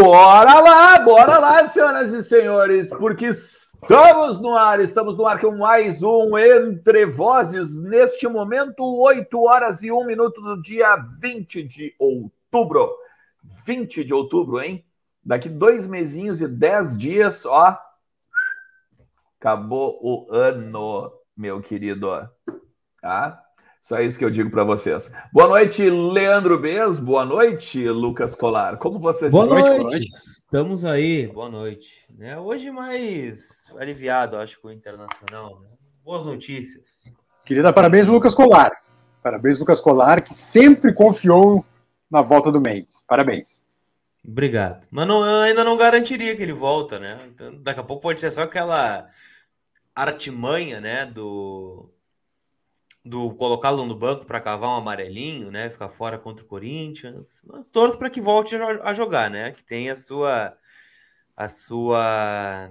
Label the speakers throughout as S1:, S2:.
S1: Bora lá, bora lá, senhoras e senhores, porque estamos no ar, estamos no ar com mais um Entre Vozes, neste momento, 8 horas e 1 minuto do dia 20 de outubro. 20 de outubro, hein? Daqui dois mesinhos e dez dias, ó, acabou o ano, meu querido. Tá? Só isso que eu digo para vocês. Boa noite, Leandro Bez. Boa noite, Lucas Colar. Como vocês
S2: boa estão? Noite. Boa noite. Estamos aí. Boa noite. Né? Hoje mais aliviado, acho, com o Internacional. Né? Boas notícias.
S3: Querida, parabéns, Lucas Colar. Parabéns, Lucas Colar, que sempre confiou na volta do Mendes. Parabéns.
S2: Obrigado. Mas não, ainda não garantiria que ele volta, né? Então, daqui a pouco pode ser só aquela artimanha, né, do do colocá-lo no banco para cavar um amarelinho, né? Ficar fora contra o Corinthians. Mas torço para que volte a jogar, né? Que tenha a sua a sua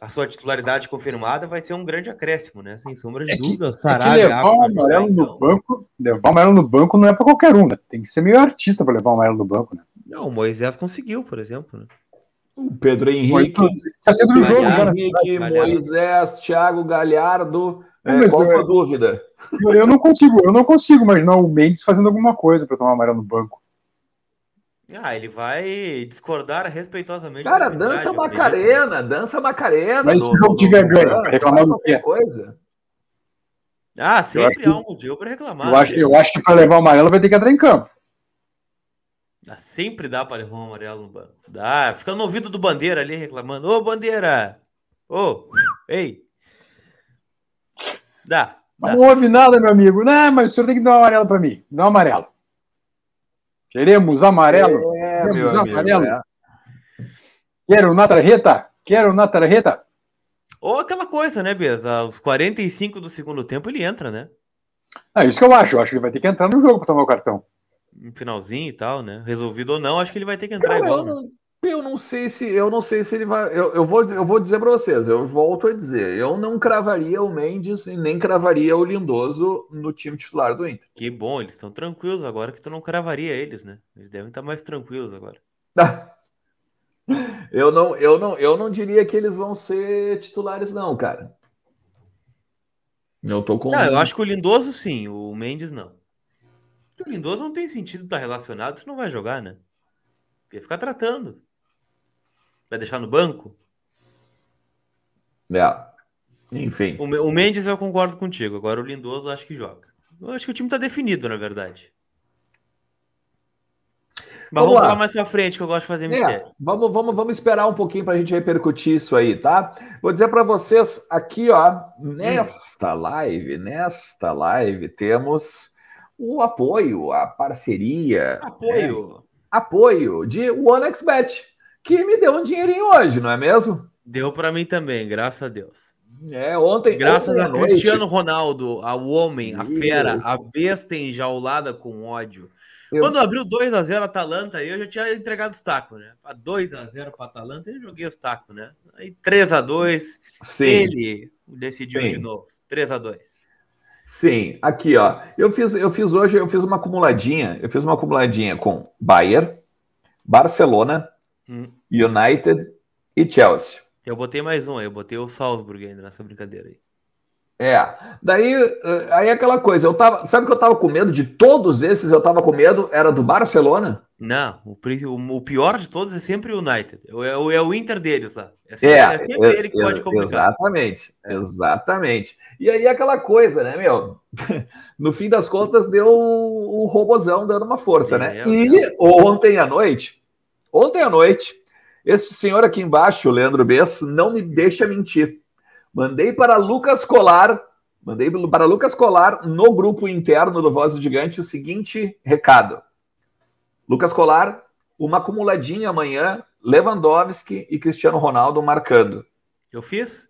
S2: a sua titularidade confirmada vai ser um grande acréscimo, né? Sem sombra de é dúvida. É
S3: Sarabia, é levar o amarelo no então. banco, levar o amarelo no banco não é para qualquer um, né? Tem que ser meio artista para levar o amarelo no banco, né?
S2: Não, o Moisés conseguiu, por exemplo, né?
S1: O Pedro Henrique, tá sendo no jogo, Henrique, Moisés, Thiago Galhardo, é, qual a dúvida?
S3: Eu não consigo, eu não consigo imaginar o Mendes fazendo alguma coisa para tomar amarelo no banco.
S2: Ah, ele vai discordar respeitosamente.
S1: Cara, dança Macarena, dança Macarena.
S3: Mas se o jogo tiver ganho, reclamar do quê?
S1: Coisa.
S2: Ah, sempre há um motivo para reclamar.
S3: Eu acho, eu acho que para levar o amarelo vai ter que entrar em campo.
S2: Ah, sempre dá para levar um amarelo no banco. Dá, fica no ouvido do Bandeira ali reclamando. Ô, Bandeira! Ô, ei! Dá.
S3: Mas não houve nada, meu amigo. Não, mas o senhor tem que dar um amarelo para mim. Dá um amarelo. Queremos amarelo. É, Queremos meu amarelo. Amigo, é. Quero na tarjeta. Quero na tarjeta.
S2: Ou aquela coisa, né, Beza? Aos 45 do segundo tempo ele entra, né?
S3: É isso que eu acho. Eu acho que ele vai ter que entrar no jogo para tomar o cartão.
S2: No finalzinho e tal, né? Resolvido ou não, acho que ele vai ter que entrar Cara, igual.
S1: Né? Eu não sei se eu não sei se ele vai. Eu, eu, vou, eu vou dizer para vocês, eu volto a dizer, eu não cravaria o Mendes e nem cravaria o Lindoso no time titular do Inter.
S2: Que bom, eles estão tranquilos agora que tu não cravaria eles, né? Eles devem estar mais tranquilos agora.
S1: eu não, eu não, eu não diria que eles vão ser titulares, não, cara.
S2: Eu tô com. Não, eu acho que o Lindoso sim, o Mendes não. o Lindoso não tem sentido estar relacionado, você não vai jogar, né? Ia ficar tratando. Vai deixar no banco?
S1: É. Enfim.
S2: O, o Mendes eu concordo contigo. Agora o Lindoso acho que joga. Eu acho que o time tá definido, na verdade. Mas vamos, vamos falar mais pra frente, que eu gosto de fazer é, mistério.
S1: É, vamos, vamos, vamos esperar um pouquinho pra gente repercutir isso aí, tá? Vou dizer para vocês aqui, ó, nesta live, nesta live, temos o apoio, a parceria.
S2: Apoio.
S1: Né? Apoio de OneXBet que me deu um dinheirinho hoje, não é mesmo?
S2: Deu para mim também, graças a Deus.
S1: É, ontem.
S2: Graças ontem a noite. Cristiano Ronaldo, ao homem, a fera, a besta enjaulada com ódio. Eu... Quando abriu 2 a 0 Atalanta, eu já tinha entregado os tacos, né? Para 2 a 0 para Atalanta, eu joguei os tacos, né? Aí 3 a 2 ele decidiu Sim. de novo. 3 a 2
S1: Sim, aqui ó, eu fiz, eu fiz hoje, eu fiz uma acumuladinha, eu fiz uma acumuladinha com Bayern, Barcelona, Hum. United e Chelsea.
S2: Eu botei mais um, eu botei o Salzburg ainda nessa brincadeira aí.
S1: É, daí eh, aí é aquela coisa, eu tava, sabe que eu tava com medo de todos esses, eu tava com medo, era do Barcelona?
S2: Não, o, o pior de todos é sempre o United, é, o, é o Inter deles lá. É sempre, é, é sempre
S1: ele que pode complicar. Exatamente, é. exatamente. E aí aquela coisa, né, meu? No fim das contas deu o, o robozão dando uma força, né? É, e ontem à noite, Ontem à noite, esse senhor aqui embaixo, Leandro Bess, não me deixa mentir. Mandei para Lucas Colar, mandei para Lucas Colar no grupo interno do Voz do Gigante o seguinte recado. Lucas Colar, uma acumuladinha amanhã, Lewandowski e Cristiano Ronaldo marcando.
S2: Eu fiz?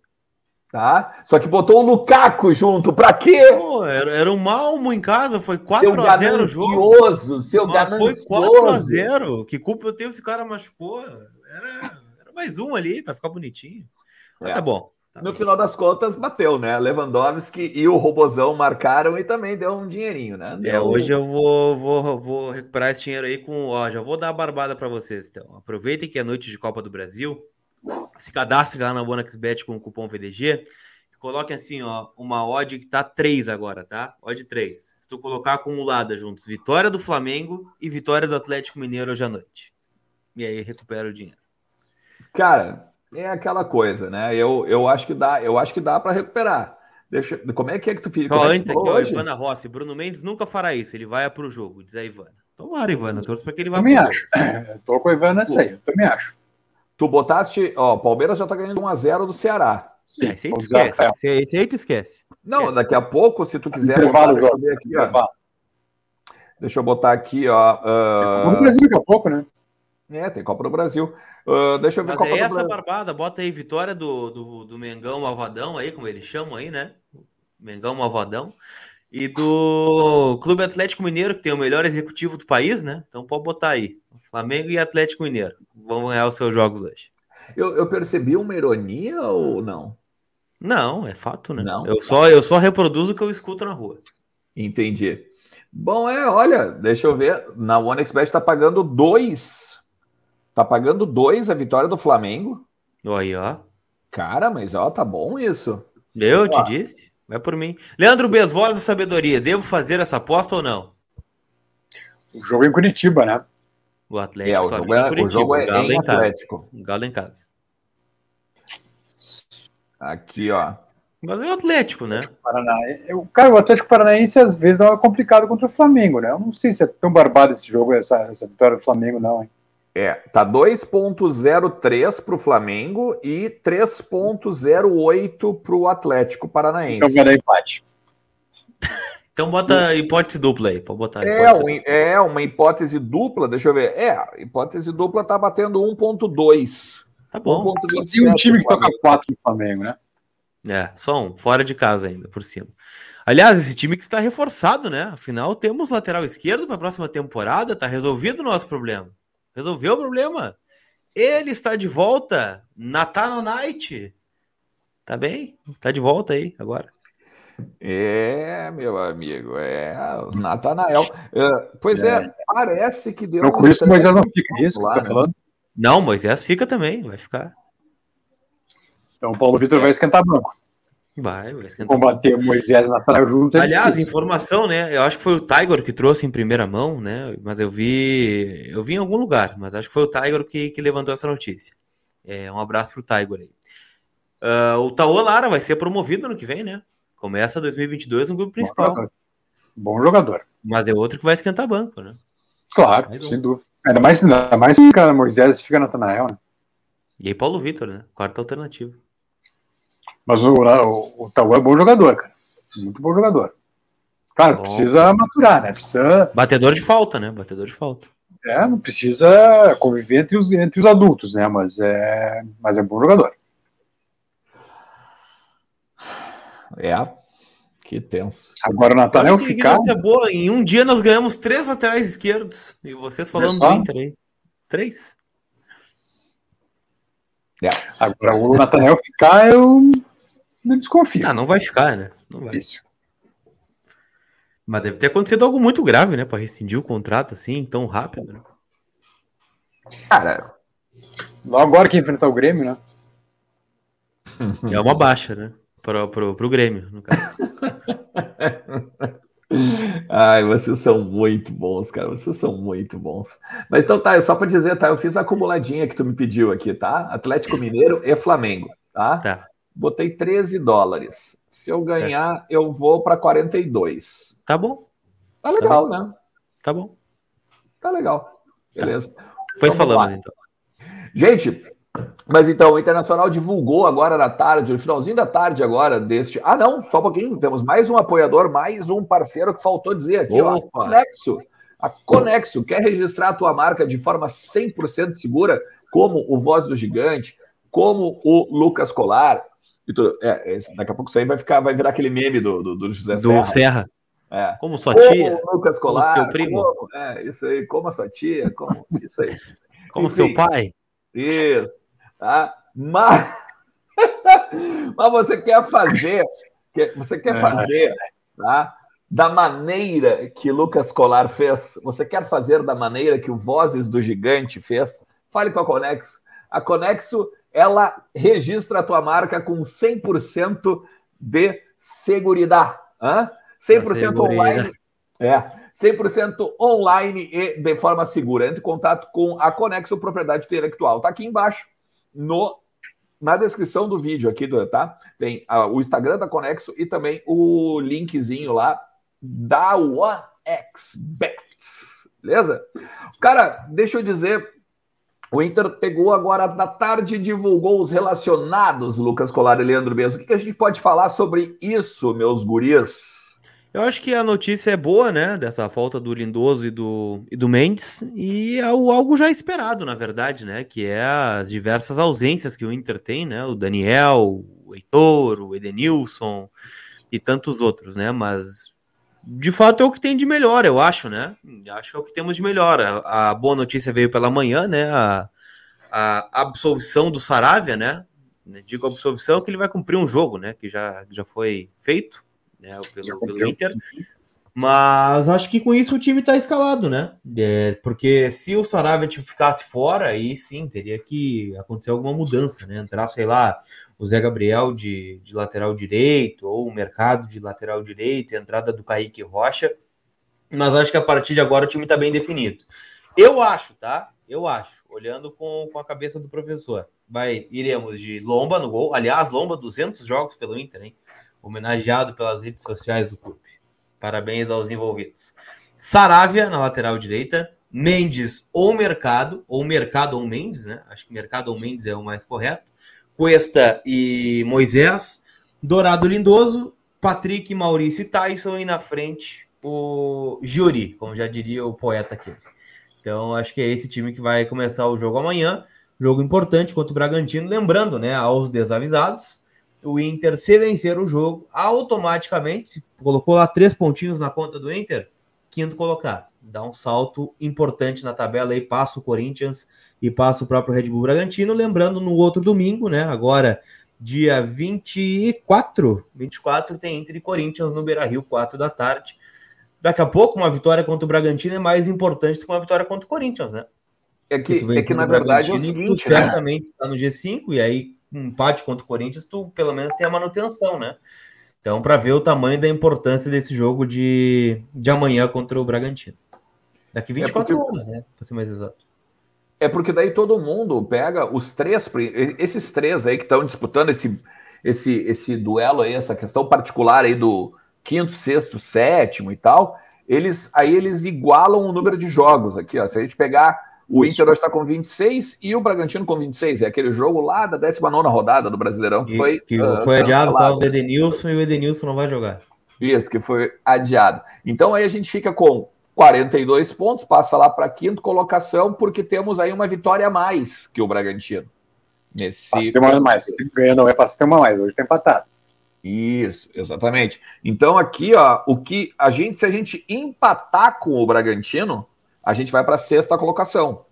S1: Tá? Só que botou o Lukaku junto, pra quê?
S2: Pô, era, era um malmo em casa, foi 4x0 o
S1: jogo. Seu ganancioso.
S2: Foi 4x0. Que culpa eu tenho se o cara machucou? Era, era mais um ali pra ficar bonitinho. É. tá bom.
S1: Tá no bem. final das contas, bateu, né? Lewandowski e o Robozão marcaram e também deu um dinheirinho, né?
S2: Deu... É, hoje eu vou, vou, vou recuperar esse dinheiro aí com. Ó, já vou dar a barbada para vocês, então. Aproveitem que é noite de Copa do Brasil. Se cadastre lá na OneXBet com o cupom VDG. Coloquem assim, ó, uma odd que tá 3 agora, tá? Odd 3. Se tu colocar acumulada juntos, vitória do Flamengo e vitória do Atlético Mineiro hoje à noite. E aí recupera o dinheiro.
S1: Cara, é aquela coisa, né? Eu, eu acho que dá, eu acho que dá para recuperar. Deixa, como é que é que tu fica?
S2: Ó,
S1: é
S2: antes aqui, ó, Ivana Rossi, Bruno Mendes nunca fará isso, ele vai pro jogo, diz a Ivana. Tomara, Ivana, torço para que ele vá
S3: também acho. Eu tô com a Ivana nessa aí, eu também acho.
S1: Tu botaste, ó, Palmeiras já tá ganhando 1 a 0 do Ceará.
S2: Sim, esse aí tu esquece. Esse, aí tu esquece.
S1: Não, esquece. daqui a pouco, se tu quiser, botar, deixa eu ver aqui, ó. Deixa eu botar aqui, ó.
S3: Uh... Brasil daqui a pouco, né?
S1: É, tem Copa do Brasil. Uh, deixa eu ver
S2: Mas Copa é essa barbada, bota aí vitória do, do, do Mengão Malvadão aí, como eles chamam aí, né? Mengão Malvadão. E do Clube Atlético Mineiro, que tem o melhor executivo do país, né? Então pode botar aí. Flamengo e Atlético Mineiro. Vão ganhar os seus jogos hoje.
S1: Eu, eu percebi uma ironia ou não?
S2: Não, é fato, né? Não. Eu só, eu só reproduzo o que eu escuto na rua.
S1: Entendi. Bom, é, olha, deixa eu ver. Na OneXBet está pagando dois Tá pagando dois a vitória do Flamengo.
S2: Aí, ó.
S1: Cara, mas ó, tá bom isso.
S2: Eu te disse. Vai por mim. Leandro Bez, voz da sabedoria. Devo fazer essa aposta ou não?
S3: O jogo é em Curitiba, né?
S2: O Atlético. É,
S1: o jogo é, Curitiba, o jogo é Galo em Atlético.
S2: Casa. Galo em casa.
S1: Aqui, ó.
S2: Mas é o Atlético, né?
S3: Paraná. O cara, o Atlético Paranaense às vezes dá uma complicada contra o Flamengo, né? Eu não sei se é tão barbado esse jogo, essa, essa vitória do Flamengo, não, hein?
S1: É, tá 2.03 para o Flamengo e 3.08 para o Atlético Paranaense. Então
S3: vai dar empate.
S2: Então bota hipótese dupla aí, pode botar.
S1: É, um, é uma hipótese dupla, deixa eu ver. É, hipótese dupla tá batendo 1.2.
S2: Tá bom.
S3: Tem um time que toca 4 no Flamengo, né?
S2: É, só um, fora de casa ainda, por cima. Aliás, esse time que está reforçado, né? Afinal, temos lateral esquerdo para a próxima temporada, tá resolvido o nosso problema. Resolveu o problema. Ele está de volta. Natano Night. Tá bem? Tá de volta aí agora.
S1: É, meu amigo, é o Natanael. É, pois é. é. parece que deu.
S3: Não, com isso, Moisés não fica isso lá, tá falando?
S2: Não, Moisés fica também, vai ficar.
S3: Então o Paulo Vitor é. vai esquentar banco.
S2: Vai, vai esquentar.
S3: Combater Moisés na praia junto.
S2: É Aliás, informação, né? Eu acho que foi o Tiger que trouxe em primeira mão, né? Mas eu vi, eu vi em algum lugar, mas acho que foi o Tiger que, que levantou essa notícia. É, um abraço pro Tiger aí. Uh, o Taô Lara vai ser promovido no que vem, né? Começa 2022 no grupo principal.
S3: Bom, Bom jogador.
S2: Mas é outro que vai esquentar banco, né?
S3: Claro, mais sem dúvida. Ainda mais, ainda mais fica Moisés fica Natanael, né?
S2: E aí Paulo Vitor, né? Quarta alternativa.
S3: Mas o, o, o Tauan é bom jogador, cara. Muito bom jogador. Claro, bom. precisa maturar, né? Precisa...
S2: Batedor de falta, né? Batedor de falta.
S3: É, não precisa conviver entre os, entre os adultos, né? Mas é, mas é bom jogador.
S1: É, que tenso.
S3: Agora o Nathaniel ficar.
S2: Que boa. Em um dia nós ganhamos três laterais esquerdos. E vocês falando do Inter aí. Três.
S3: É. Agora o Nathaniel ficar, eu não desconfio.
S2: Ah, não vai ficar, né? Não vai. Isso. Mas deve ter acontecido algo muito grave, né? Para rescindir o contrato assim, tão rápido. Né?
S3: Cara, logo agora que enfrentar o Grêmio, né?
S2: É uma baixa, né? Pro, pro, pro Grêmio, no caso.
S1: Ai, vocês são muito bons, cara. Vocês são muito bons. Mas então tá, só para dizer, tá? Eu fiz a acumuladinha que tu me pediu aqui, tá? Atlético Mineiro e Flamengo, tá? Tá. Botei 13 dólares. Se eu ganhar, é. eu vou para 42.
S2: Tá bom.
S1: Tá legal, tá né?
S2: Tá bom.
S1: Tá legal. Beleza. Tá.
S2: Foi então, falando, então.
S1: Gente, mas então, o Internacional divulgou agora na tarde, no finalzinho da tarde agora, deste. Ah, não, só um pouquinho. Temos mais um apoiador, mais um parceiro que faltou dizer aqui, Opa. ó. Conexo. A Conexo quer registrar a tua marca de forma 100% segura, como o Voz do Gigante, como o Lucas Colar. É, daqui a pouco isso aí vai, ficar, vai virar aquele meme do, do, do José
S2: do Serra. Serra.
S1: É.
S2: Como sua como tia.
S1: Lucas Colar. Como
S2: seu primo.
S1: Como, é, isso aí. Como a sua tia. Como, isso aí.
S2: Como Enfim, seu pai.
S1: Isso. Tá? Mas. Mas você quer fazer, você quer é. fazer, tá? Da maneira que Lucas Colar fez, você quer fazer da maneira que o Vozes do Gigante fez? Fale com a Conexo. A Conexo, ela registra a tua marca com 100% de segurança. 100% online. É, 100% online e de forma segura. Entre em contato com a Conexo Propriedade Intelectual. Está aqui embaixo no na descrição do vídeo aqui, tá? Tem o Instagram da Conexo e também o linkzinho lá da OneXBet. Beleza? Cara, deixa eu dizer, o Inter pegou agora na tarde e divulgou os relacionados, Lucas Colar e Leandro Bezos. O que, que a gente pode falar sobre isso, meus guris?
S2: Eu acho que a notícia é boa, né? Dessa falta do Lindoso e do, e do Mendes, e é algo já esperado, na verdade, né? Que é as diversas ausências que o Inter tem, né? O Daniel, o Heitor, o Edenilson e tantos outros, né? Mas de fato é o que tem de melhor, eu acho, né? Acho que é o que temos de melhor. A, a boa notícia veio pela manhã, né? A, a absolvição do Saravia, né? Digo absolvição que ele vai cumprir um jogo, né? Que já, já foi feito né, pelo, pelo Inter. Mas acho que com isso o time está escalado, né? É, porque se o Saravia ficasse fora, aí sim teria que acontecer alguma mudança, né? Entrar, sei lá, o Zé Gabriel de, de lateral direito, ou o mercado de lateral direito, a entrada do Kaique Rocha. Mas acho que a partir de agora o time está bem definido. Eu acho, tá? Eu acho, olhando com, com a cabeça do professor. Vai, iremos de Lomba no gol. Aliás, Lomba, 200 jogos pelo Inter, hein? homenageado pelas redes sociais do clube. Parabéns aos envolvidos. Saravia na lateral direita, Mendes ou Mercado, ou Mercado ou Mendes, né? Acho que Mercado ou Mendes é o mais correto. Cuesta e Moisés, Dourado Lindoso, Patrick, Maurício e Tyson e na frente o Juri, como já diria o poeta aqui. Então acho que é esse time que vai começar o jogo amanhã. Jogo importante contra o Bragantino, lembrando, né, aos desavisados, o Inter, se vencer o jogo, automaticamente, se colocou lá três pontinhos na conta do Inter, quinto colocado. Dá um salto importante na tabela aí, passa o Corinthians e passa o próprio Red Bull Bragantino. Lembrando, no outro domingo, né? Agora, dia 24, 24 tem Inter e Corinthians no Beira Rio, 4 da tarde. Daqui a pouco, uma vitória contra o Bragantino é mais importante do que uma vitória contra o Corinthians, né?
S1: É que, é que na verdade é o seguinte,
S2: né? certamente está no G5 e aí um empate contra o Corinthians, tu pelo menos tem a manutenção, né? Então, para ver o tamanho da importância desse jogo de, de amanhã contra o Bragantino. Daqui 24 é porque, horas, né? Para ser mais exato.
S1: É porque daí todo mundo pega os três, esses três aí que estão disputando esse, esse, esse duelo aí, essa questão particular aí do quinto, sexto, sétimo e tal, eles aí eles igualam o número de jogos aqui, ó. Se a gente pegar o Inter hoje está com 26 e o Bragantino com 26. É aquele jogo lá da 19 rodada do Brasileirão
S2: que foi. Que uh, foi adiado por causa do Edenilson e o Edenilson não vai jogar.
S1: Isso, que foi adiado. Então aí a gente fica com 42 pontos, passa lá para quinta colocação, porque temos aí uma vitória a mais que o Bragantino.
S3: Nesse... Tem uma mais. Ganha não é para ter uma mais, hoje tem empatado.
S1: Isso, exatamente. Então aqui, ó, o que a gente, se a gente empatar com o Bragantino, a gente vai para a sexta colocação.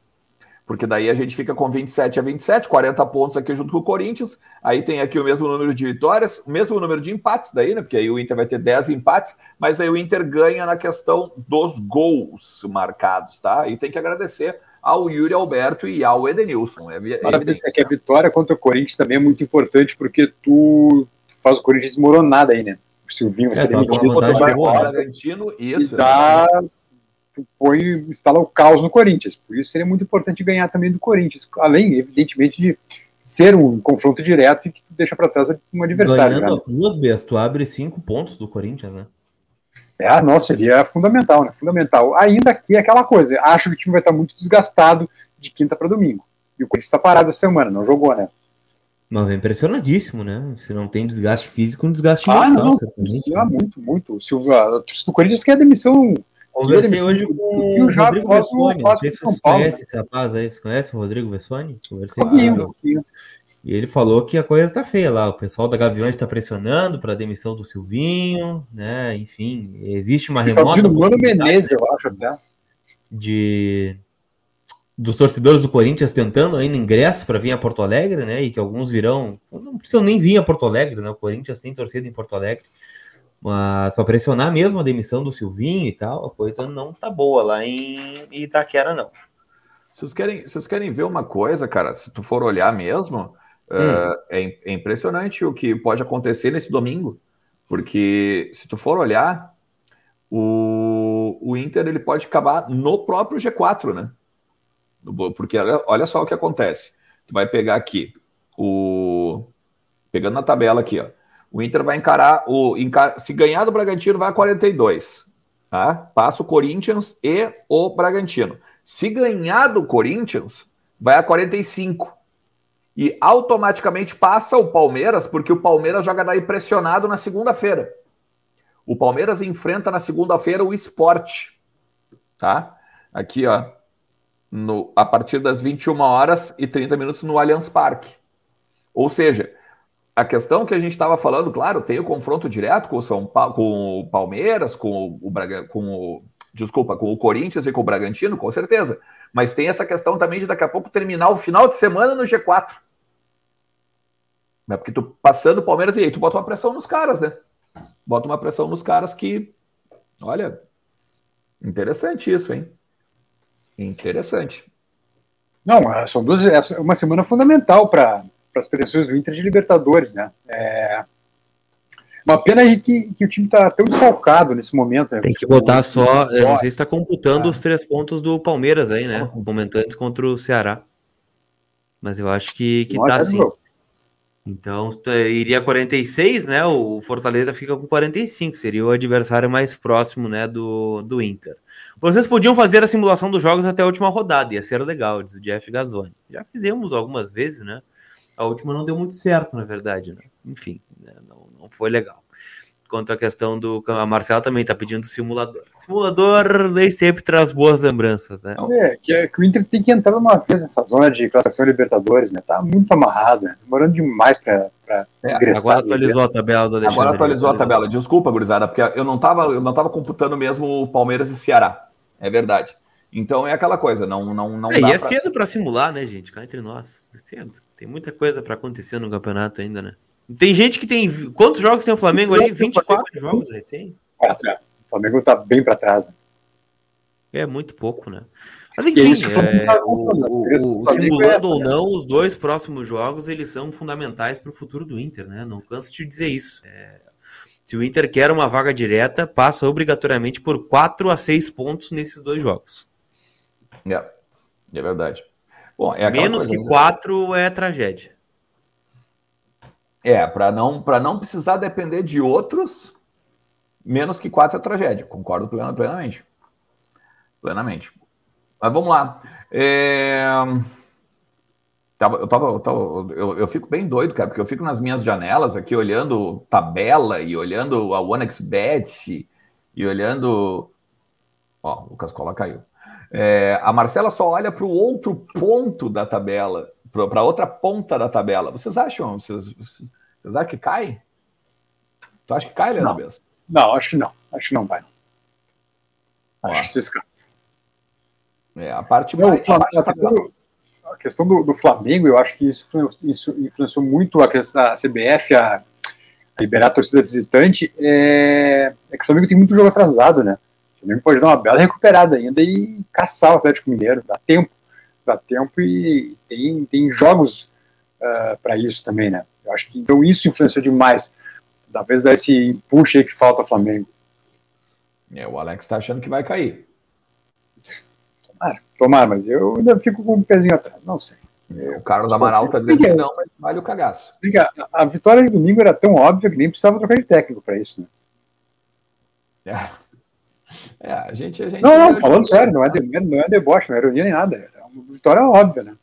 S1: Porque daí a gente fica com 27 a 27, 40 pontos aqui junto com o Corinthians. Aí tem aqui o mesmo número de vitórias, o mesmo número de empates daí, né? Porque aí o Inter vai ter 10 empates, mas aí o Inter ganha na questão dos gols marcados, tá? E tem que agradecer ao Yuri Alberto e ao Edenilson. É,
S3: é, é que a vitória contra o Corinthians também é muito importante, porque tu faz o Corinthians desmoronar daí, né? O Silvinho vai é, ser tá demitido, o Bragantino, isso. E dá, põe, instala o caos no Corinthians. Por isso seria muito importante ganhar também do Corinthians. Além, evidentemente, de ser um confronto direto e que deixa para trás um adversário.
S2: Ganhando né? as duas, Bess, tu abre cinco pontos do Corinthians, né?
S3: É, nossa, seria fundamental, né? Fundamental. Ainda que é aquela coisa, acho que o time vai estar muito desgastado de quinta para domingo. E o Corinthians está parado essa semana, não jogou, né?
S2: Mas é impressionadíssimo, né? Se não tem desgaste físico, um desgaste
S3: ah, mental. Não, muito, muito. Se o, o Corinthians quer demissão
S2: Conversei hoje com o Rodrigo Vessoni. Não sei se vocês conhecem esse rapaz aí. Você conhece o Rodrigo Vessoni? Conversei com ele. E ele falou que a coisa tá feia lá. O pessoal da Gaviões está pressionando para a demissão do Silvinho, né? Enfim, existe uma remota.
S3: Mano Menezes, eu acho, até.
S2: De, dos torcedores do Corinthians tentando ainda ingresso para vir a Porto Alegre, né? E que alguns virão, não precisam nem vir a Porto Alegre, né? O Corinthians tem torcida em Porto Alegre. Mas para pressionar mesmo a demissão do Silvinho e tal, a coisa não tá boa lá em Itaquera, não.
S1: Vocês querem, vocês querem ver uma coisa, cara? Se tu for olhar mesmo, hum. uh, é, é, impressionante o que pode acontecer nesse domingo. Porque se tu for olhar, o, o Inter ele pode acabar no próprio G4, né? Porque olha só o que acontece. Tu vai pegar aqui o. Pegando na tabela aqui, ó. O Inter vai encarar o. Se ganhar do Bragantino, vai a 42. Tá? Passa o Corinthians e o Bragantino. Se ganhar do Corinthians, vai a 45. E automaticamente passa o Palmeiras, porque o Palmeiras joga daí pressionado na segunda-feira. O Palmeiras enfrenta na segunda-feira o esporte. Tá? Aqui, ó no, a partir das 21 horas e 30 minutos no Allianz Parque. Ou seja, a questão que a gente estava falando, claro, tem o confronto direto com o São pa com o Palmeiras, com o, Braga, com o desculpa, com o Corinthians e com o Bragantino, com certeza. Mas tem essa questão também de daqui a pouco terminar o final de semana no G4. É porque tu passando o Palmeiras e aí tu bota uma pressão nos caras, né? Bota uma pressão nos caras que, olha, interessante isso, hein? Interessante.
S3: Não, é, são duas, é uma semana fundamental para as pretensões do Inter de Libertadores, né? É uma pena que, que o time está tão desfalcado nesse momento. Né?
S2: Tem que botar só, não sei se está computando ah. os três pontos do Palmeiras aí, né? Momentantes contra o Ceará. Mas eu acho que, que tá sim. Então iria 46, né? O Fortaleza fica com 45, seria o adversário mais próximo, né, do, do Inter. Vocês podiam fazer a simulação dos jogos até a última rodada, ia ser legal, diz o Jeff Gazzoni. Já fizemos algumas vezes, né? A última não deu muito certo, na verdade, né? Enfim, né? Não, não foi legal. Quanto à questão do. A Marcela também está pedindo simulador. Simulador nem sempre traz boas lembranças, né?
S3: É, que, é, que o Inter tem que entrar uma vez nessa zona de classificação Libertadores, né? Tá muito amarrado, né? Demorando demais para
S2: é, Agora atualizou a tabela do
S1: Alexandre. Agora atualizou a tabela. Desculpa, gurizada, porque eu não estava eu não tava computando mesmo o Palmeiras e Ceará. É verdade. Então é aquela coisa, não não não.
S2: É, e é pra... cedo para simular, né, gente? Cá entre nós, é cedo. Tem muita coisa para acontecer no campeonato ainda, né? Tem gente que tem quantos jogos tem o Flamengo ali? 24 jogos recém.
S3: É, o Flamengo tá bem para trás. Né?
S2: É muito pouco, né? Mas enfim, é, o, o, o, simulando ou não, os dois próximos jogos eles são fundamentais para o futuro do Inter, né? Não canso de dizer isso. É, se o Inter quer uma vaga direta, passa obrigatoriamente por 4 a 6 pontos nesses dois jogos.
S1: É, é verdade.
S2: Bom, é Menos que 4 é tragédia.
S1: É, para não, não precisar depender de outros, menos que 4 é tragédia. Concordo plenamente. Plenamente. Mas vamos lá. É... Eu, tava, eu, tava, eu, eu, fico bem doido, cara, porque eu fico nas minhas janelas aqui olhando tabela e olhando a OneXBet e olhando. Ó, o Lucas Cola caiu. É, a Marcela só olha para o outro ponto da tabela, para outra ponta da tabela. Vocês acham? Vocês, vocês acham que cai? Tu acha que cai, Leandro
S3: não. não, acho que não. Acho que não vai. Acho que vocês caem.
S1: É, a parte mais.
S3: a, questão, a questão do, do, Flamengo, eu acho que isso, isso influenciou muito a, questão, a CBF a, a liberar a torcida visitante. É, é, que o Flamengo tem muito jogo atrasado, né? O Flamengo pode dar uma bela recuperada ainda e caçar o Atlético Mineiro. Dá tempo. Dá tempo e tem, tem jogos uh, para isso também, né? Eu acho que então isso influenciou demais. Talvez dar esse empuxo aí que falta ao Flamengo.
S1: É, o Alex está achando que vai cair.
S3: Tomara, tomara, mas eu ainda fico com um pezinho atrás, não sei.
S1: O Carlos Amaral está dizendo que não, mas vale o cagaço.
S3: A, a, vitória de domingo era tão óbvia que nem precisava trocar de técnico para isso, né?
S1: É. é. a gente, a gente.
S3: Não, não, falando sério, não é, de, não é deboche, não é ironia nem nada. É uma vitória óbvia, né?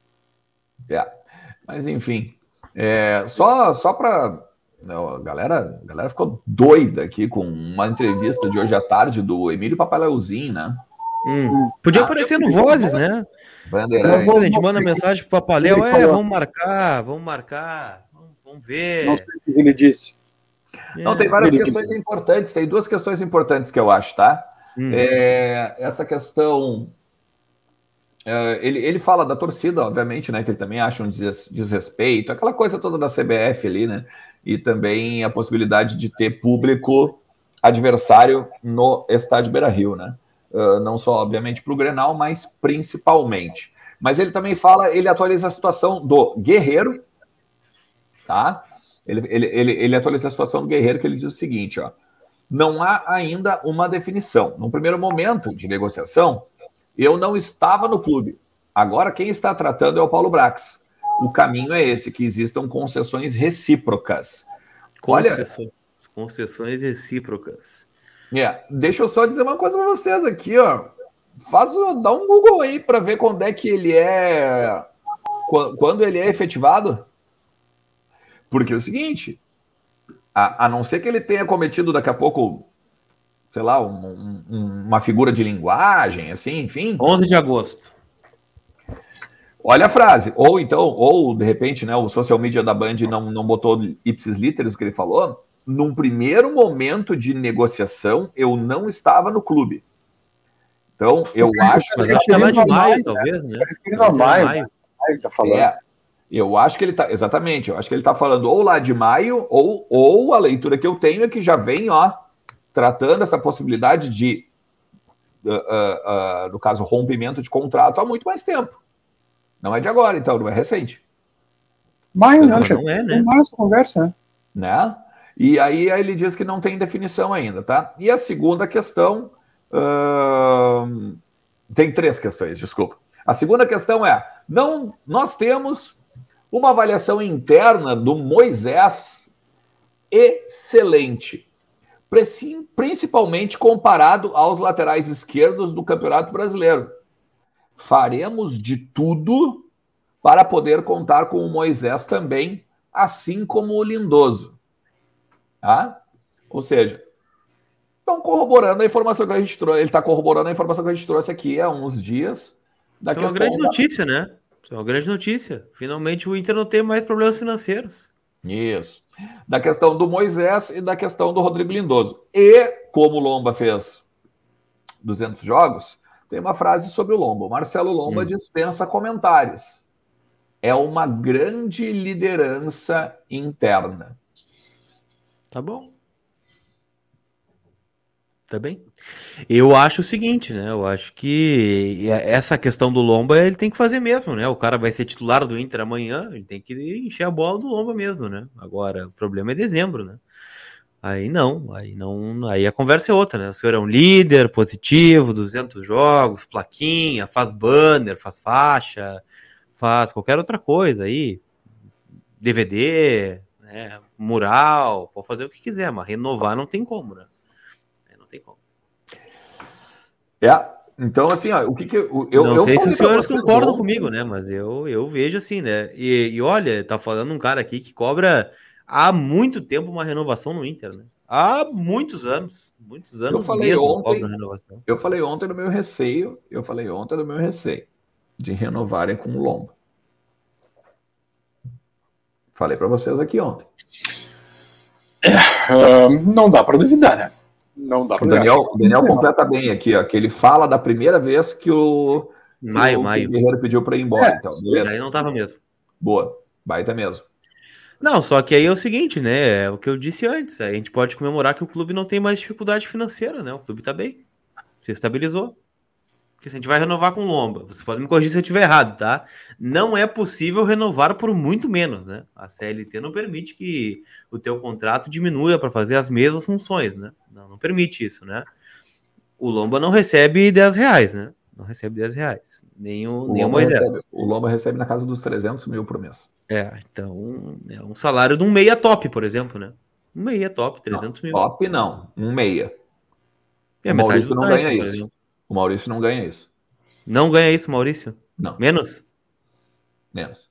S1: É. Mas enfim. É, só só para. A galera, a galera ficou doida aqui com uma entrevista de hoje à tarde do Emílio Papaleuzinho, né?
S2: Hum. Podia ah, aparecer no Vozes, né? a gente manda mensagem pro Papaléu, é, vamos marcar, vamos marcar, vamos ver. Não sei o
S3: que ele disse.
S1: Não, tem várias questões importantes, tem duas questões importantes que eu acho, tá? Hum. É, essa questão Uh, ele, ele fala da torcida, obviamente, né? Que ele também acha um des desrespeito, aquela coisa toda da CBF ali, né? E também a possibilidade de ter público adversário no estádio Beira Rio, né? Uh, não só, obviamente, para o Grenal, mas principalmente. Mas ele também fala, ele atualiza a situação do Guerreiro, tá? Ele, ele, ele, ele atualiza a situação do Guerreiro, que ele diz o seguinte, ó. Não há ainda uma definição. No primeiro momento de negociação, eu não estava no clube. Agora quem está tratando é o Paulo Brax. O caminho é esse, que existam concessões recíprocas.
S2: Concessões, Olha, concessões recíprocas.
S1: É, deixa eu só dizer uma coisa para vocês aqui, ó. Faz, dá um Google aí para ver quando é que ele é quando ele é efetivado. Porque é o seguinte, a, a não ser que ele tenha cometido daqui a pouco sei lá, um, um, uma figura de linguagem, assim, enfim.
S2: 11 de agosto.
S1: Olha a frase. Ou então, ou de repente, né, o social media da Band não, não botou ipsis literis o que ele falou. Num primeiro momento de negociação, eu não estava no clube. Então, eu acho
S2: que. Acho que é lá de maio, talvez, né?
S1: É maio, maio. maio tá falando. É, eu acho que ele tá. Exatamente, eu acho que ele tá falando ou lá de maio, ou, ou a leitura que eu tenho é que já vem, ó, tratando essa possibilidade de, uh, uh, uh, no caso, rompimento de contrato há muito mais tempo. Não é de agora, então, não é recente.
S3: Maio, não, não é, né? Mais conversa,
S1: né? E aí, aí ele diz que não tem definição ainda, tá? E a segunda questão. tem três questões, desculpa. A segunda questão é: não, nós temos uma avaliação interna do Moisés excelente principalmente comparado aos laterais esquerdos do Campeonato Brasileiro. Faremos de tudo para poder contar com o Moisés também, assim como o Lindoso. Tá? Ou seja, estão corroborando a informação que a gente trouxe. Ele está corroborando a informação que a gente trouxe aqui há uns dias.
S2: Isso é uma grande da... notícia, né? Isso é uma grande notícia. Finalmente o Inter não tem mais problemas financeiros.
S1: Isso. Da questão do Moisés e da questão do Rodrigo Lindoso. E, como o Lomba fez 200 jogos, tem uma frase sobre o Lomba. O Marcelo Lomba hum. dispensa comentários. É uma grande liderança interna.
S2: Tá bom. Tá bem? Eu acho o seguinte, né? Eu acho que essa questão do Lomba ele tem que fazer mesmo, né? O cara vai ser titular do Inter amanhã, ele tem que encher a bola do Lomba mesmo, né? Agora, o problema é dezembro, né? Aí não, aí não, aí a conversa é outra, né? O senhor é um líder positivo, 200 jogos, plaquinha, faz banner, faz faixa, faz qualquer outra coisa aí, DVD, né? mural, pode fazer o que quiser, mas renovar não tem como, né?
S1: É, então, assim, ó, o que que eu.
S2: eu não eu sei se os senhores concordam bom. comigo, né? Mas eu, eu vejo assim, né? E, e, olha, tá falando um cara aqui que cobra há muito tempo uma renovação no Inter, né? Há muitos anos. Muitos anos
S1: eu falei ontem, Eu falei ontem no meu receio, eu falei ontem no meu receio de renovarem com o Lomba. Falei para vocês aqui ontem.
S3: É, uh, não dá para duvidar, né? Não dá
S1: pra o Daniel, o Daniel completa bem aqui, ó, que ele fala da primeira vez que o,
S2: maio,
S1: o,
S2: maio.
S1: Guerreiro pediu para ir embora. É,
S2: então, beleza. Aí não tava mesmo.
S1: Boa, baita mesmo.
S2: Não, só que aí é o seguinte, né? É o que eu disse antes. A gente pode comemorar que o clube não tem mais dificuldade financeira, né? O clube tá bem. Se estabilizou. Porque se a gente vai renovar com lomba, você pode me corrigir se eu estiver errado, tá? Não é possível renovar por muito menos, né? A CLT não permite que o teu contrato diminua para fazer as mesmas funções, né? Não, não permite isso, né? O Lomba não recebe 10 reais, né? Não recebe 10 reais. Nem o, o, nem o Moisés.
S1: Recebe, o Lomba recebe na casa dos 300 mil por mês.
S2: É, então é um salário de um meia top, por exemplo, né? Um meia top, 300
S1: não,
S2: mil.
S1: Top não, um meia. É, o Maurício não ganha isso. O Maurício não ganha isso.
S2: Não ganha isso, Maurício?
S1: Não.
S2: Menos?
S1: Menos.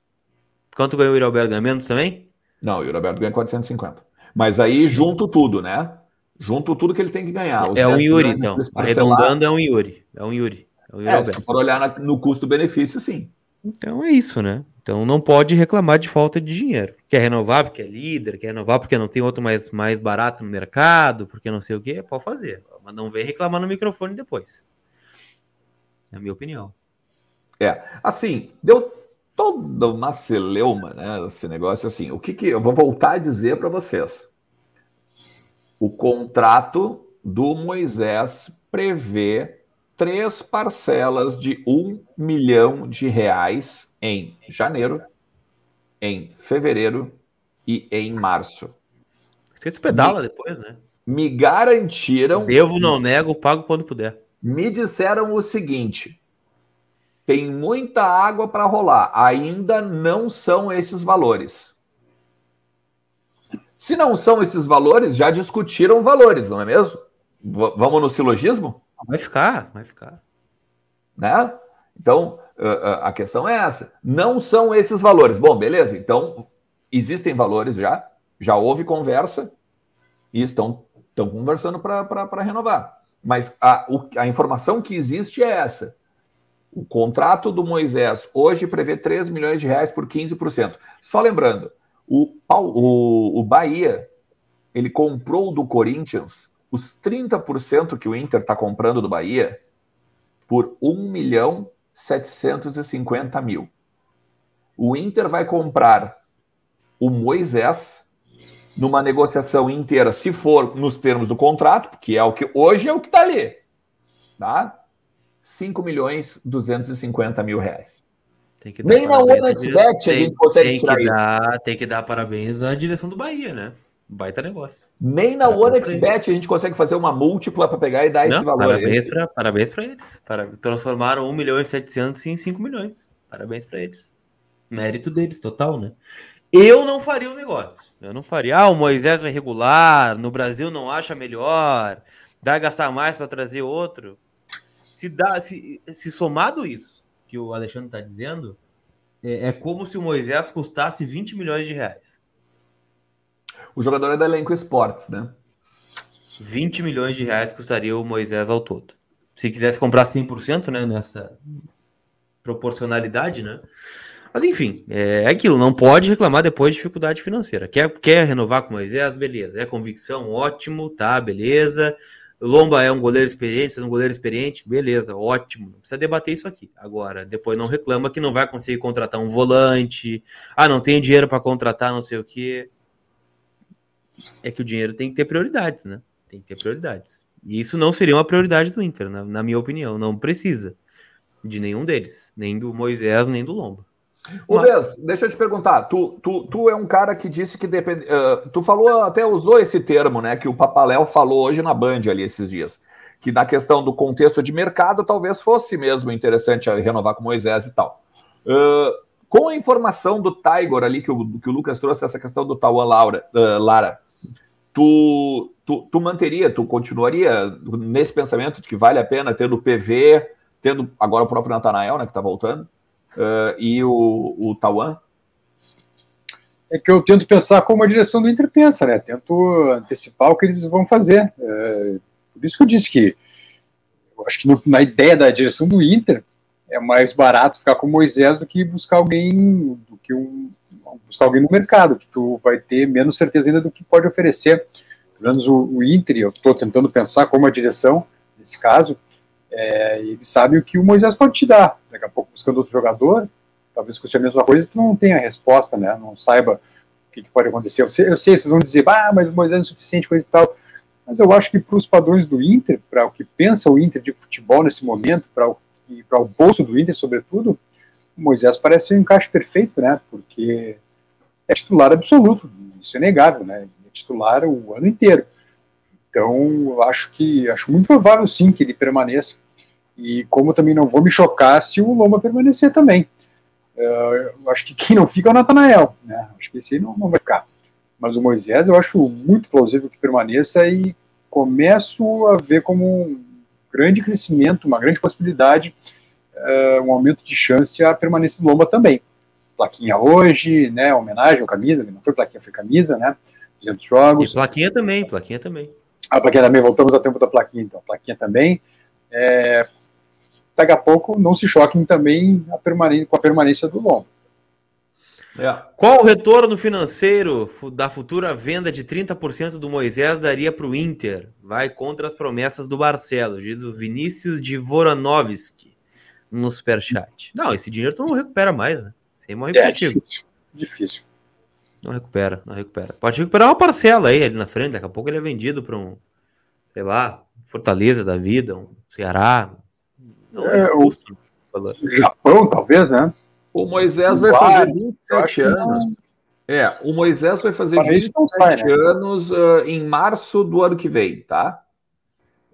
S2: Quanto ganhou o Iraberto? Ganha menos também?
S1: Não, o Iraberto ganha 450. Mas aí junto tudo, né? Junto tudo que ele tem que ganhar.
S2: Os é um Yuri, então. Arredondando é um Yuri. É um Yuri.
S1: É, um Yuri é se for olhar na, no custo-benefício, sim.
S2: Então é isso, né? Então não pode reclamar de falta de dinheiro. Quer renovar porque é líder, quer renovar porque não tem outro mais, mais barato no mercado, porque não sei o quê, pode fazer. Mas não vem reclamar no microfone depois. É a minha opinião.
S1: É, assim, deu toda uma celeuma, né? Esse negócio assim. O que que eu vou voltar a dizer para vocês? O contrato do Moisés prevê três parcelas de um milhão de reais em janeiro, em fevereiro e em março.
S2: Você pedala me, depois, né?
S1: Me garantiram.
S2: Devo, não nego, pago quando puder.
S1: Me disseram o seguinte: tem muita água para rolar, ainda não são esses valores. Se não são esses valores, já discutiram valores, não é mesmo? V vamos no silogismo?
S2: Vai ficar, vai ficar.
S1: Né? Então, a questão é essa. Não são esses valores. Bom, beleza. Então, existem valores já, já houve conversa e estão, estão conversando para renovar. Mas a, a informação que existe é essa. O contrato do Moisés hoje prevê 3 milhões de reais por 15%. Só lembrando, o, o, o Bahia ele comprou do Corinthians os 30% que o Inter está comprando do Bahia por 1 milhão 750 mil. O Inter vai comprar o Moisés numa negociação inteira, se for nos termos do contrato, que é o que hoje é o que está ali, tá? 5 milhões 250 mil reais. Nem na OneXBet a gente consegue
S2: tem tirar que dar, isso. Tem que dar parabéns à direção do Bahia, né? Baita negócio.
S1: Nem na OneXBet a gente consegue fazer uma múltipla para pegar e dar Não, esse valor.
S2: Parabéns para parabéns eles. Para, transformaram 1 milhão e 700 em 5 milhões. Parabéns para eles. Mérito deles, total, né? Eu não faria o negócio. Eu não faria. Ah, o Moisés é regular, no Brasil não acha melhor, dá gastar mais para trazer outro. Se, dá, se, se somado isso que o Alexandre está dizendo, é, é como se o Moisés custasse 20 milhões de reais.
S1: O jogador é da Elenco Esportes, né?
S2: 20 milhões de reais custaria o Moisés ao todo. Se quisesse comprar 100%, né, nessa proporcionalidade, né? Mas enfim, é aquilo, não pode reclamar depois de dificuldade financeira. Quer, quer renovar com Moisés? Beleza. É convicção? Ótimo, tá, beleza. Lomba é um goleiro experiente, é um goleiro experiente, beleza, ótimo. Não precisa debater isso aqui. Agora, depois não reclama que não vai conseguir contratar um volante. Ah, não tem dinheiro para contratar não sei o quê é que o dinheiro tem que ter prioridades, né? Tem que ter prioridades. E isso não seria uma prioridade do Inter, na, na minha opinião. Não precisa de nenhum deles, nem do Moisés, nem do Lomba.
S1: Ô, Mas... deixa eu te perguntar. Tu, tu, tu é um cara que disse que depende. Uh, tu falou, até usou esse termo, né? Que o Papaléu falou hoje na Band ali esses dias. Que na questão do contexto de mercado, talvez fosse mesmo interessante renovar com Moisés e tal. Uh, com a informação do Tiger ali, que o, que o Lucas trouxe, essa questão do Tauan Laura, uh, Lara, tu, tu, tu manteria, tu continuaria nesse pensamento de que vale a pena tendo PV, tendo agora o próprio Natanael, né, que está voltando, uh, e o, o Tauan?
S3: É que eu tento pensar como a direção do Inter pensa, né? Tento antecipar o que eles vão fazer. É, por isso que eu disse que eu acho que no, na ideia da direção do Inter é mais barato ficar com Moisés do que buscar alguém, do que um, buscar alguém no mercado, que tu vai ter menos certeza ainda do que pode oferecer. Pelo menos o, o Inter, eu estou tentando pensar como a direção, nesse caso, é, ele sabe o que o Moisés pode te dar. Daqui a pouco, buscando outro jogador, talvez custe a mesma coisa, tu não tenha a resposta, né? Não saiba o que, que pode acontecer. Eu sei, eu sei, vocês vão dizer, ah, mas o Moisés é insuficiente, coisa e tal. Mas eu acho que para os padrões do Inter, para o que pensa o Inter de futebol nesse momento, para o, o bolso do Inter, sobretudo, o Moisés parece um encaixe perfeito, né? Porque é titular absoluto, isso é negável, né? É titular o ano inteiro. Então, acho que acho muito provável sim que ele permaneça. E como também não vou me chocar se o Loma permanecer também. Uh, eu acho que quem não fica é o Natanael, né? Acho que esse aí não, não vai ficar. Mas o Moisés eu acho muito plausível que permaneça e começo a ver como um grande crescimento, uma grande possibilidade, uh, um aumento de chance a permanência do Lomba também plaquinha hoje, né? Homenagem ao camisa, não foi plaquinha, foi camisa, né? 200 jogos.
S2: E plaquinha também, plaquinha também.
S3: A plaquinha também, voltamos ao tempo da plaquinha, então. Plaquinha também. É, daqui a pouco não se choquem também a com a permanência do Lombo.
S2: É. Qual o retorno financeiro da futura venda de 30% do Moisés daria para o Inter? Vai contra as promessas do Barcelos, diz o Vinícius de Voronovski. no superchat. Não, esse dinheiro tu não recupera mais, né? Sem morrer é,
S3: difícil. difícil.
S2: Não recupera, não recupera. Pode recuperar uma parcela aí ali na frente, daqui a pouco ele é vendido para um, sei lá, Fortaleza da vida, um Ceará.
S3: Não é, é o Japão, talvez, né?
S1: O Moisés vai fazer 27 anos. É, o Moisés vai fazer 27 sai, né? anos uh, em março do ano que vem, tá?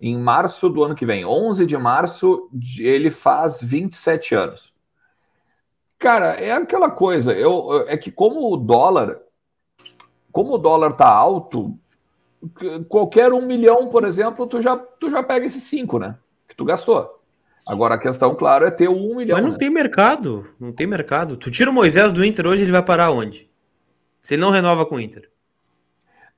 S1: Em março do ano que vem, 11 de março, ele faz 27 anos. Cara, é aquela coisa, eu, é que como o dólar, como o dólar tá alto, qualquer um milhão, por exemplo, tu já, tu já pega esses cinco, né? Que tu gastou. Agora a questão, claro, é ter um milhão.
S2: Mas não
S1: né?
S2: tem mercado. Não tem mercado. Tu tira o Moisés do Inter hoje, ele vai parar onde? Se ele não renova com o Inter.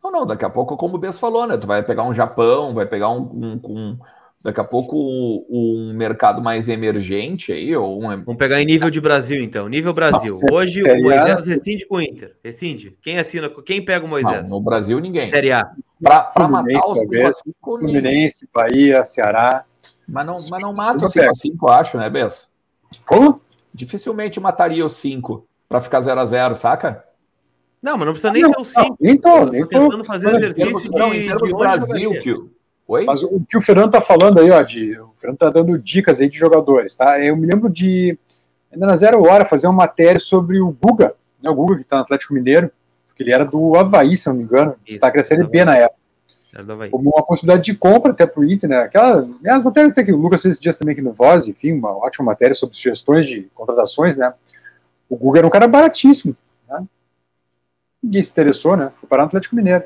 S1: Não, não, daqui a pouco, como o Bess falou, né? Tu vai pegar um Japão, vai pegar um. um, um daqui a pouco um, um, mercado mais emergente aí, ou um...
S2: Vamos pegar em nível de Brasil, então. Nível Brasil. Hoje o Moisés rescinde com o Inter. Rescinde. Quem assina? Quem pega o Moisés?
S1: Não, no Brasil, ninguém.
S2: Série A.
S3: Para matar os 5 Fluminense, Bahia, Ceará.
S1: Mas não, mas não mata o 5 a 5 acho, né, Bess?
S3: Como?
S1: Dificilmente mataria o 5 para ficar 0 a 0 saca?
S2: Não, mas não precisa nem não, ser o 5.
S3: Nem tô, nem tô.
S2: Tentando fazer exercício de, não, em
S1: termos de Brasil, que
S3: Oi? Mas o que o Fernando tá falando aí, ó, de, o Fernando tá dando dicas aí de jogadores, tá? Eu me lembro de, ainda na zero hora, fazer uma matéria sobre o Guga, né, o Guga que tá no Atlético Mineiro, porque ele era do Havaí, se não me engano, está crescendo B na época como uma possibilidade de compra até para o Inter, né? Aquela, as matérias até que o Lucas fez esses dias também aqui no Voz, enfim, uma ótima matéria sobre sugestões de contratações, né? O Guga era um cara baratíssimo, né? Ninguém se interessou, né? Foi parar no Atlético Mineiro.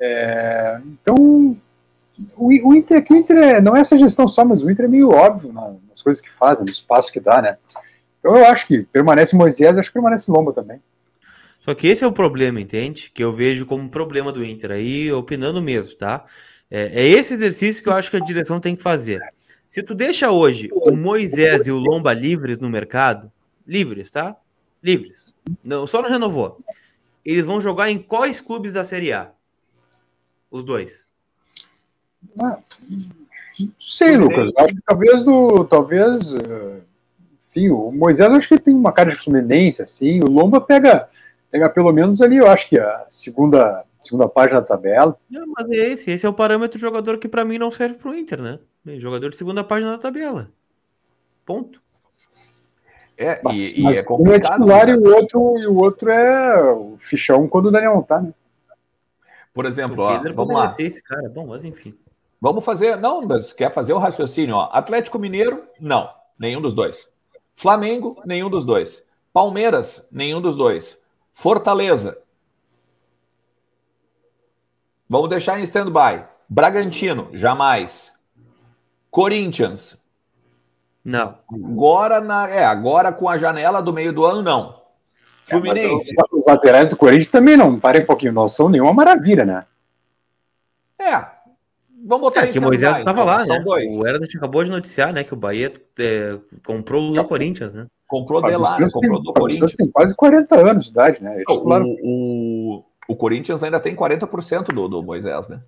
S3: É, então, o, o Inter, que o Inter é, não é essa gestão só, mas o Inter é meio óbvio nas coisas que faz, no espaço que dá, né? Então eu acho que permanece Moisés, acho que permanece Lomba também.
S2: Só que esse é o problema, entende? Que eu vejo como problema do Inter, aí opinando mesmo, tá? É, é, esse exercício que eu acho que a direção tem que fazer. Se tu deixa hoje o Moisés e o Lomba livres no mercado, livres, tá? Livres. Não, só não renovou. Eles vão jogar em quais clubes da Série A? Os dois.
S3: Ah, sei, Lucas. Acho que talvez do. Talvez. Eh, enfim, o Moisés acho que tem uma cara de Fluminense, assim. O Lomba pega pegar pelo menos ali, eu acho que a segunda, segunda página da tabela.
S2: Não, mas é esse, esse é o parâmetro de jogador que para mim não serve para o Inter, né? Jogador de segunda página da tabela. Ponto.
S3: É, mas, e, mas é um é titular né? e, o outro, e o outro é o fichão quando o Daniel não tá, né?
S1: Por exemplo, ó, vamos lá.
S2: Esse cara. Bom, mas enfim.
S1: Vamos fazer. Não, mas quer fazer o raciocínio, ó. Atlético Mineiro, não. Nenhum dos dois. Flamengo, nenhum dos dois. Palmeiras, nenhum dos dois. Fortaleza. Vamos deixar em stand-by. Bragantino, jamais. Corinthians.
S2: Não.
S1: Agora, na, é, agora com a janela do meio do ano, não.
S3: Fluminense. É, os laterais do Corinthians também não, parem um pouquinho, não são nenhuma maravilha, né?
S1: É. Vamos botar
S2: é, que Moisés estava lá, né? Dois. O Herda acabou de noticiar, né, que o Bahia é, comprou o Corinthians, né?
S1: Comprou de lá, né? comprou
S3: tem, do Corinthians. tem quase 40 anos de idade, né?
S1: O, o, o, Corinthians ainda tem 40% do, do Moisés, né?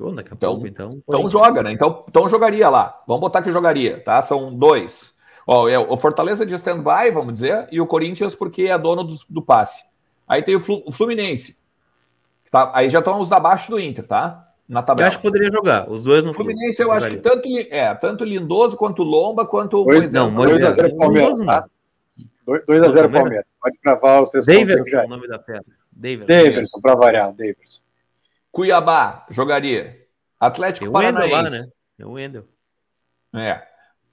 S2: Oh, daqui a então, pouco, então.
S1: Então joga, né? Então, então jogaria lá. Vamos botar que jogaria, tá? São dois. Ó, é o Fortaleza de stand-by, vamos dizer, e o Corinthians porque é dono do, do passe. Aí tem o, Flu, o Fluminense. Tá? Aí já estão os abaixo do Inter, tá?
S2: Na tabela. Eu acho que poderia jogar, os dois no
S1: Fluminense. Eu acho que tanto, é, tanto Lindoso quanto Lomba, quanto
S3: dois, Não, 2x0 Palmeiras, tá? 2x0 Palmeiras. Pode cravar os três
S2: Daverson, é o nome da pedra.
S3: Daverson, Daverson para variar, Daverson.
S1: Cuiabá, jogaria. Atlético Tem Paranaense. Lá, né?
S2: Tem o Wendel.
S1: É.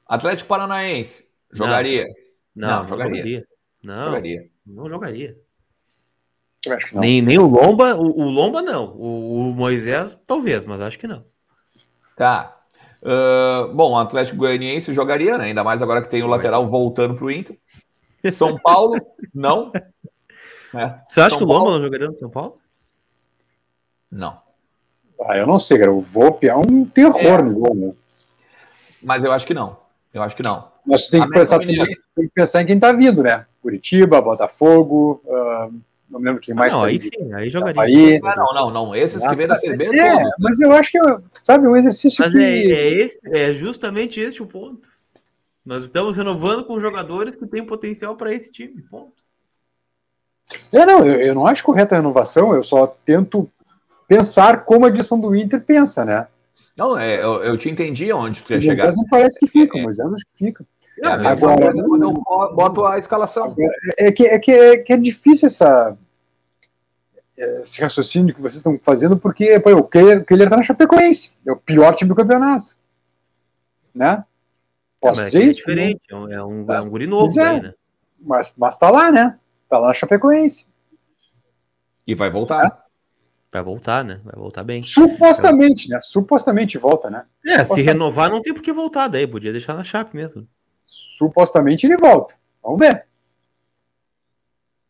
S1: Atlético Paranaense, jogaria.
S2: Não, não, não jogaria. jogaria. Não, jogaria. Não jogaria.
S3: Não.
S2: Nem, nem o Lomba, o, o Lomba não. O, o, Moisés, talvez, mas acho que não.
S1: Tá. Uh, bom, o Atlético Goianiense jogaria, né? Ainda mais agora que tem o lateral voltando para o Inter. São Paulo, não.
S2: É. Você acha São que o Lomba Paulo... não jogaria no São Paulo?
S1: Não.
S3: Ah, eu não sei, cara. O Volpe é um terror é. no gol, né?
S1: Mas eu acho que não. Eu acho que não.
S3: Mas tem que, pensar, tem que pensar em quem tá vindo, né? Curitiba, Botafogo, uh, não me lembro quem mais. Ah,
S2: não, aí sim, aí jogaria.
S1: Aí, ah, não, não, não. Esses que vêm da CB.
S3: É, todos, mas eu acho que, sabe, um exercício
S2: mas
S3: que...
S2: é, é, esse, é justamente esse o ponto. Nós estamos renovando com jogadores que têm potencial para esse time. Ponto.
S3: É, não, eu, eu, não acho correta a renovação, eu só tento pensar como a direção do Inter pensa, né?
S1: Não, é, eu, eu te entendi onde tu ia chegar.
S3: Moisés não parece que fica, é. Moisés acho que fica.
S1: É, agora, quando eu boto a escalação.
S3: É que é, que é, que é difícil essa, esse raciocínio que vocês estão fazendo, porque pô, o Keller está na Chapecoense, é o pior time do campeonato. Né?
S2: Posso dizer é isso? É diferente, né? é um, é um guri novo é, aí, né?
S3: Mas, mas tá lá, né? Tá lá na Chapecoense.
S1: E vai voltar.
S2: Vai voltar, né? Vai voltar bem.
S3: Supostamente, né? Supostamente volta, né?
S2: É, se renovar não tem por que voltar daí, podia deixar na Chape mesmo.
S3: Supostamente ele volta. Vamos ver.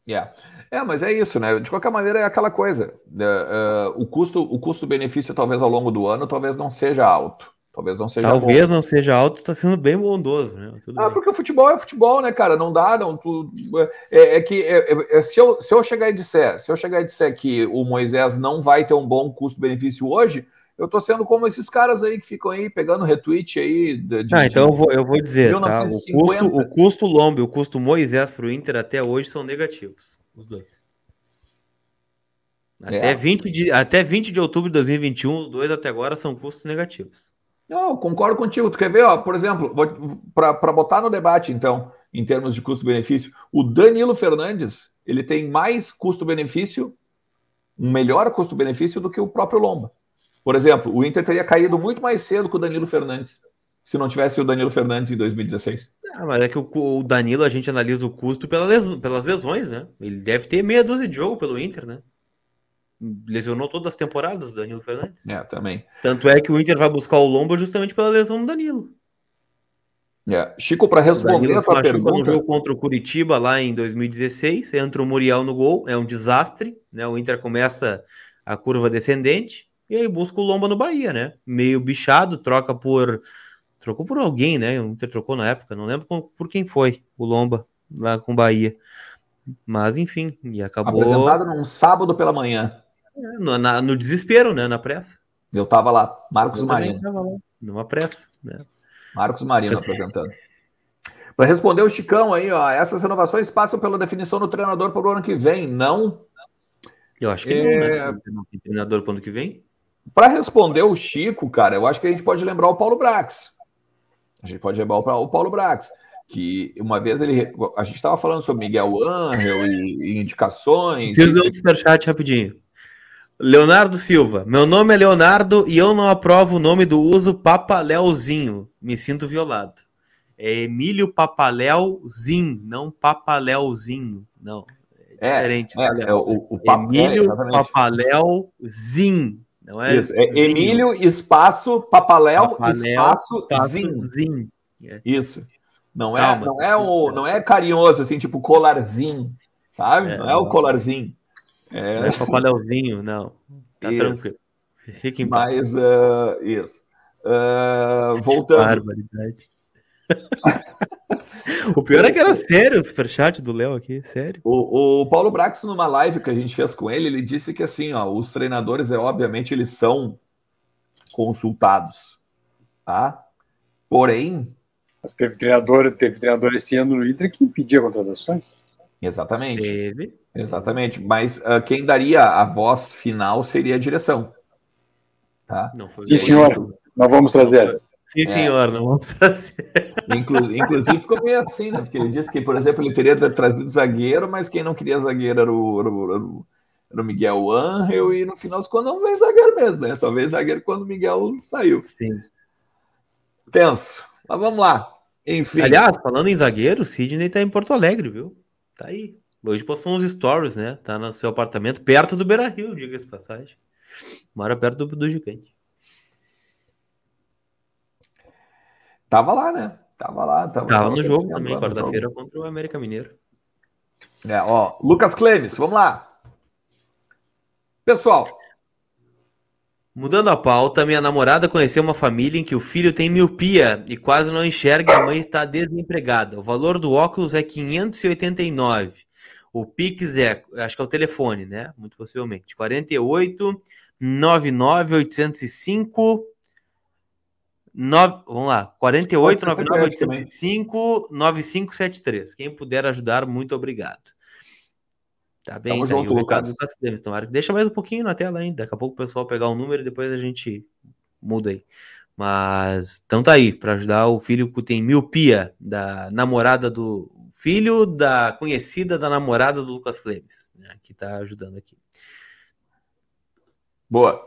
S1: Yeah. É, mas é isso, né? De qualquer maneira, é aquela coisa. Uh, uh, o custo, o custo-benefício, talvez ao longo do ano, talvez não seja alto. Talvez não seja
S2: Talvez bom. não seja alto, está sendo bem bondoso, né?
S1: Tudo ah, bem. porque o futebol é futebol, né, cara? Não dá, não. Tu, é, é, que é, é, é, se, eu, se eu chegar e disser, se eu chegar e disser que o Moisés não vai ter um bom custo-benefício hoje, eu tô sendo como esses caras aí que ficam aí pegando retweet aí.
S2: De, de, ah, então eu vou, eu vou dizer, tá? O custo, o custo Lombe, o custo Moisés para o Inter até hoje são negativos, os dois. Até, é. 20 de, até 20 de outubro de 2021, os dois até agora são custos negativos.
S1: Não, concordo contigo. Tu quer ver, ó, por exemplo, para botar no debate, então, em termos de custo-benefício, o Danilo Fernandes ele tem mais custo-benefício, um melhor custo-benefício do que o próprio Lomba. Por exemplo, o Inter teria caído muito mais cedo com o Danilo Fernandes se não tivesse o Danilo Fernandes em 2016.
S2: Ah, mas é que o, Danilo a gente analisa o custo pelas lesões, né? Ele deve ter meia dúzia de jogo pelo Inter, né? lesionou todas as temporadas, do Danilo Fernandes.
S1: É, também.
S2: Tanto é que o Inter vai buscar o Lomba justamente pela lesão do Danilo.
S1: É. Chico, para responder a sua pergunta... no
S2: jogo contra o Curitiba lá em 2016, entra o Muriel no gol, é um desastre, né? O Inter começa a curva descendente e aí busca o Lomba no Bahia, né? Meio bichado, troca por trocou por alguém, né? O Inter trocou na época, não lembro por quem foi o Lomba lá com o Bahia. Mas enfim, e acabou.
S1: Apresentado num sábado pela manhã.
S2: No, na, no desespero, né? Na pressa.
S1: Eu tava lá, Marcos Eu Marino. Tava lá,
S2: numa pressa, né?
S1: Marcos Marino Mas... apresentando. Para responder o Chicão aí, ó, essas renovações passam pela definição do treinador para o ano que vem, não?
S2: Eu acho que é... não, né? Não tem treinador para o ano que vem.
S1: Para responder o Chico, cara, eu acho que a gente pode lembrar o Paulo Brax. A gente pode lembrar o Paulo Brax que uma vez ele. A gente estava falando sobre Miguel Angel e, e indicações.
S2: Preciso de um superchat rapidinho. Leonardo Silva, meu nome é Leonardo e eu não aprovo o nome do uso Papaléuzinho. Me sinto violado. É Emílio Papaléuzinho, não Papaléuzinho. Não.
S1: É, é diferente. É, tá, é, o,
S2: o Emílio é, Papaléuzinho. Não é,
S1: Isso, é Emílio espaço Papaléu, espaço Zin. É. Isso. Não é, Calma. não é o, não é carinhoso assim, tipo colarzinho, sabe? É, não é o colarzinho.
S2: É, não é papaléuzinho, não. Tá isso. tranquilo.
S1: Fique em paz. Mas uh, isso. Uh, voltando. Barbaridade.
S2: o pior é que era sério o superchat do Léo aqui, sério.
S1: O, o, Paulo Brax, numa live que a gente fez com ele, ele disse que assim, ó, os treinadores, é obviamente, eles são consultados, tá? Porém,
S3: mas teve treinador, teve treinador esse ano no Inter que impedia contratações.
S1: Exatamente. Teve. Exatamente. Mas uh, quem daria a voz final seria a direção. Tá?
S3: Não foi Sim, senhor. Nós vamos trazer.
S2: Sim, é. senhor, não vamos trazer.
S1: Inclu inclusive ficou meio assim, né? Porque ele disse que, por exemplo, ele teria trazido zagueiro, mas quem não queria zagueiro era o, era o, era o Miguel Angel, e no final quando não veio zagueiro mesmo, né? Só veio zagueiro quando o Miguel saiu.
S2: Sim.
S1: Tenso. Mas vamos lá. Enfim.
S2: Aliás, falando em zagueiro, o Sidney tá em Porto Alegre, viu? Tá aí. Hoje postou uns stories, né? Tá no seu apartamento, perto do Beira Rio, diga-se passagem. Mora perto do, do gigante.
S1: Tava lá, né? Tava lá. Tava,
S2: tava no jogo também, quarta-feira contra o América Mineiro.
S1: É, ó, Lucas Clemes, vamos lá. Pessoal,
S2: Mudando a pauta, minha namorada conheceu uma família em que o filho tem miopia e quase não enxerga e a mãe está desempregada. O valor do óculos é 589. O Pix é, acho que é o telefone, né? Muito possivelmente. 48 99 805 9, vamos lá, 48 99 805 9573. Quem puder ajudar, muito obrigado. Tá bem, Tamo tá junto, Lucas. Lucas tomara. Deixa mais um pouquinho na tela ainda. Daqui a pouco o pessoal pegar o número e depois a gente muda aí. Mas então tá aí, para ajudar o filho que tem miopia da namorada do filho da conhecida da namorada do Lucas Clemes, né, que tá ajudando aqui.
S1: Boa.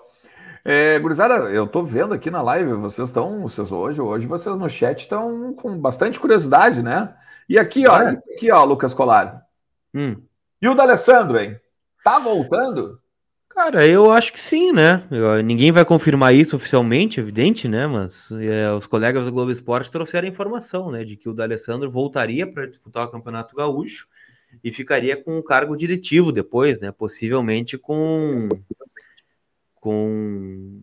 S1: É, gurizada, eu tô vendo aqui na live, vocês estão, vocês hoje, hoje vocês no chat estão com bastante curiosidade, né? E aqui, ó, aqui, ó, Lucas Colar. Hum. E o D'Alessandro, hein? Tá voltando?
S2: Cara, eu acho que sim, né? Eu, ninguém vai confirmar isso oficialmente, evidente, né? Mas é, os colegas do Globo Esporte trouxeram a informação, né? De que o D'Alessandro voltaria para disputar o Campeonato Gaúcho e ficaria com o cargo diretivo depois, né? Possivelmente com com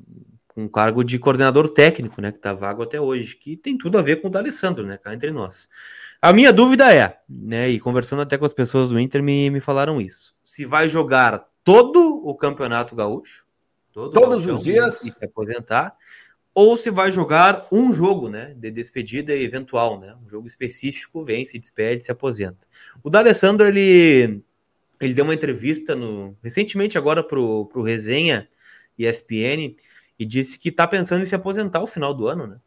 S2: um cargo de coordenador técnico, né? Que tá vago até hoje, que tem tudo a ver com o D'Alessandro, né? Cá entre nós. A minha dúvida é, né, e conversando até com as pessoas do Inter, me, me falaram isso. Se vai jogar todo o Campeonato Gaúcho,
S1: todo todos os dias,
S2: e se aposentar, ou se vai jogar um jogo, né, de despedida eventual, né, um jogo específico, vem, se despede, se aposenta. O D'Alessandro, ele, ele deu uma entrevista no, recentemente agora pro, pro Resenha ESPN e disse que está pensando em se aposentar ao final do ano, né,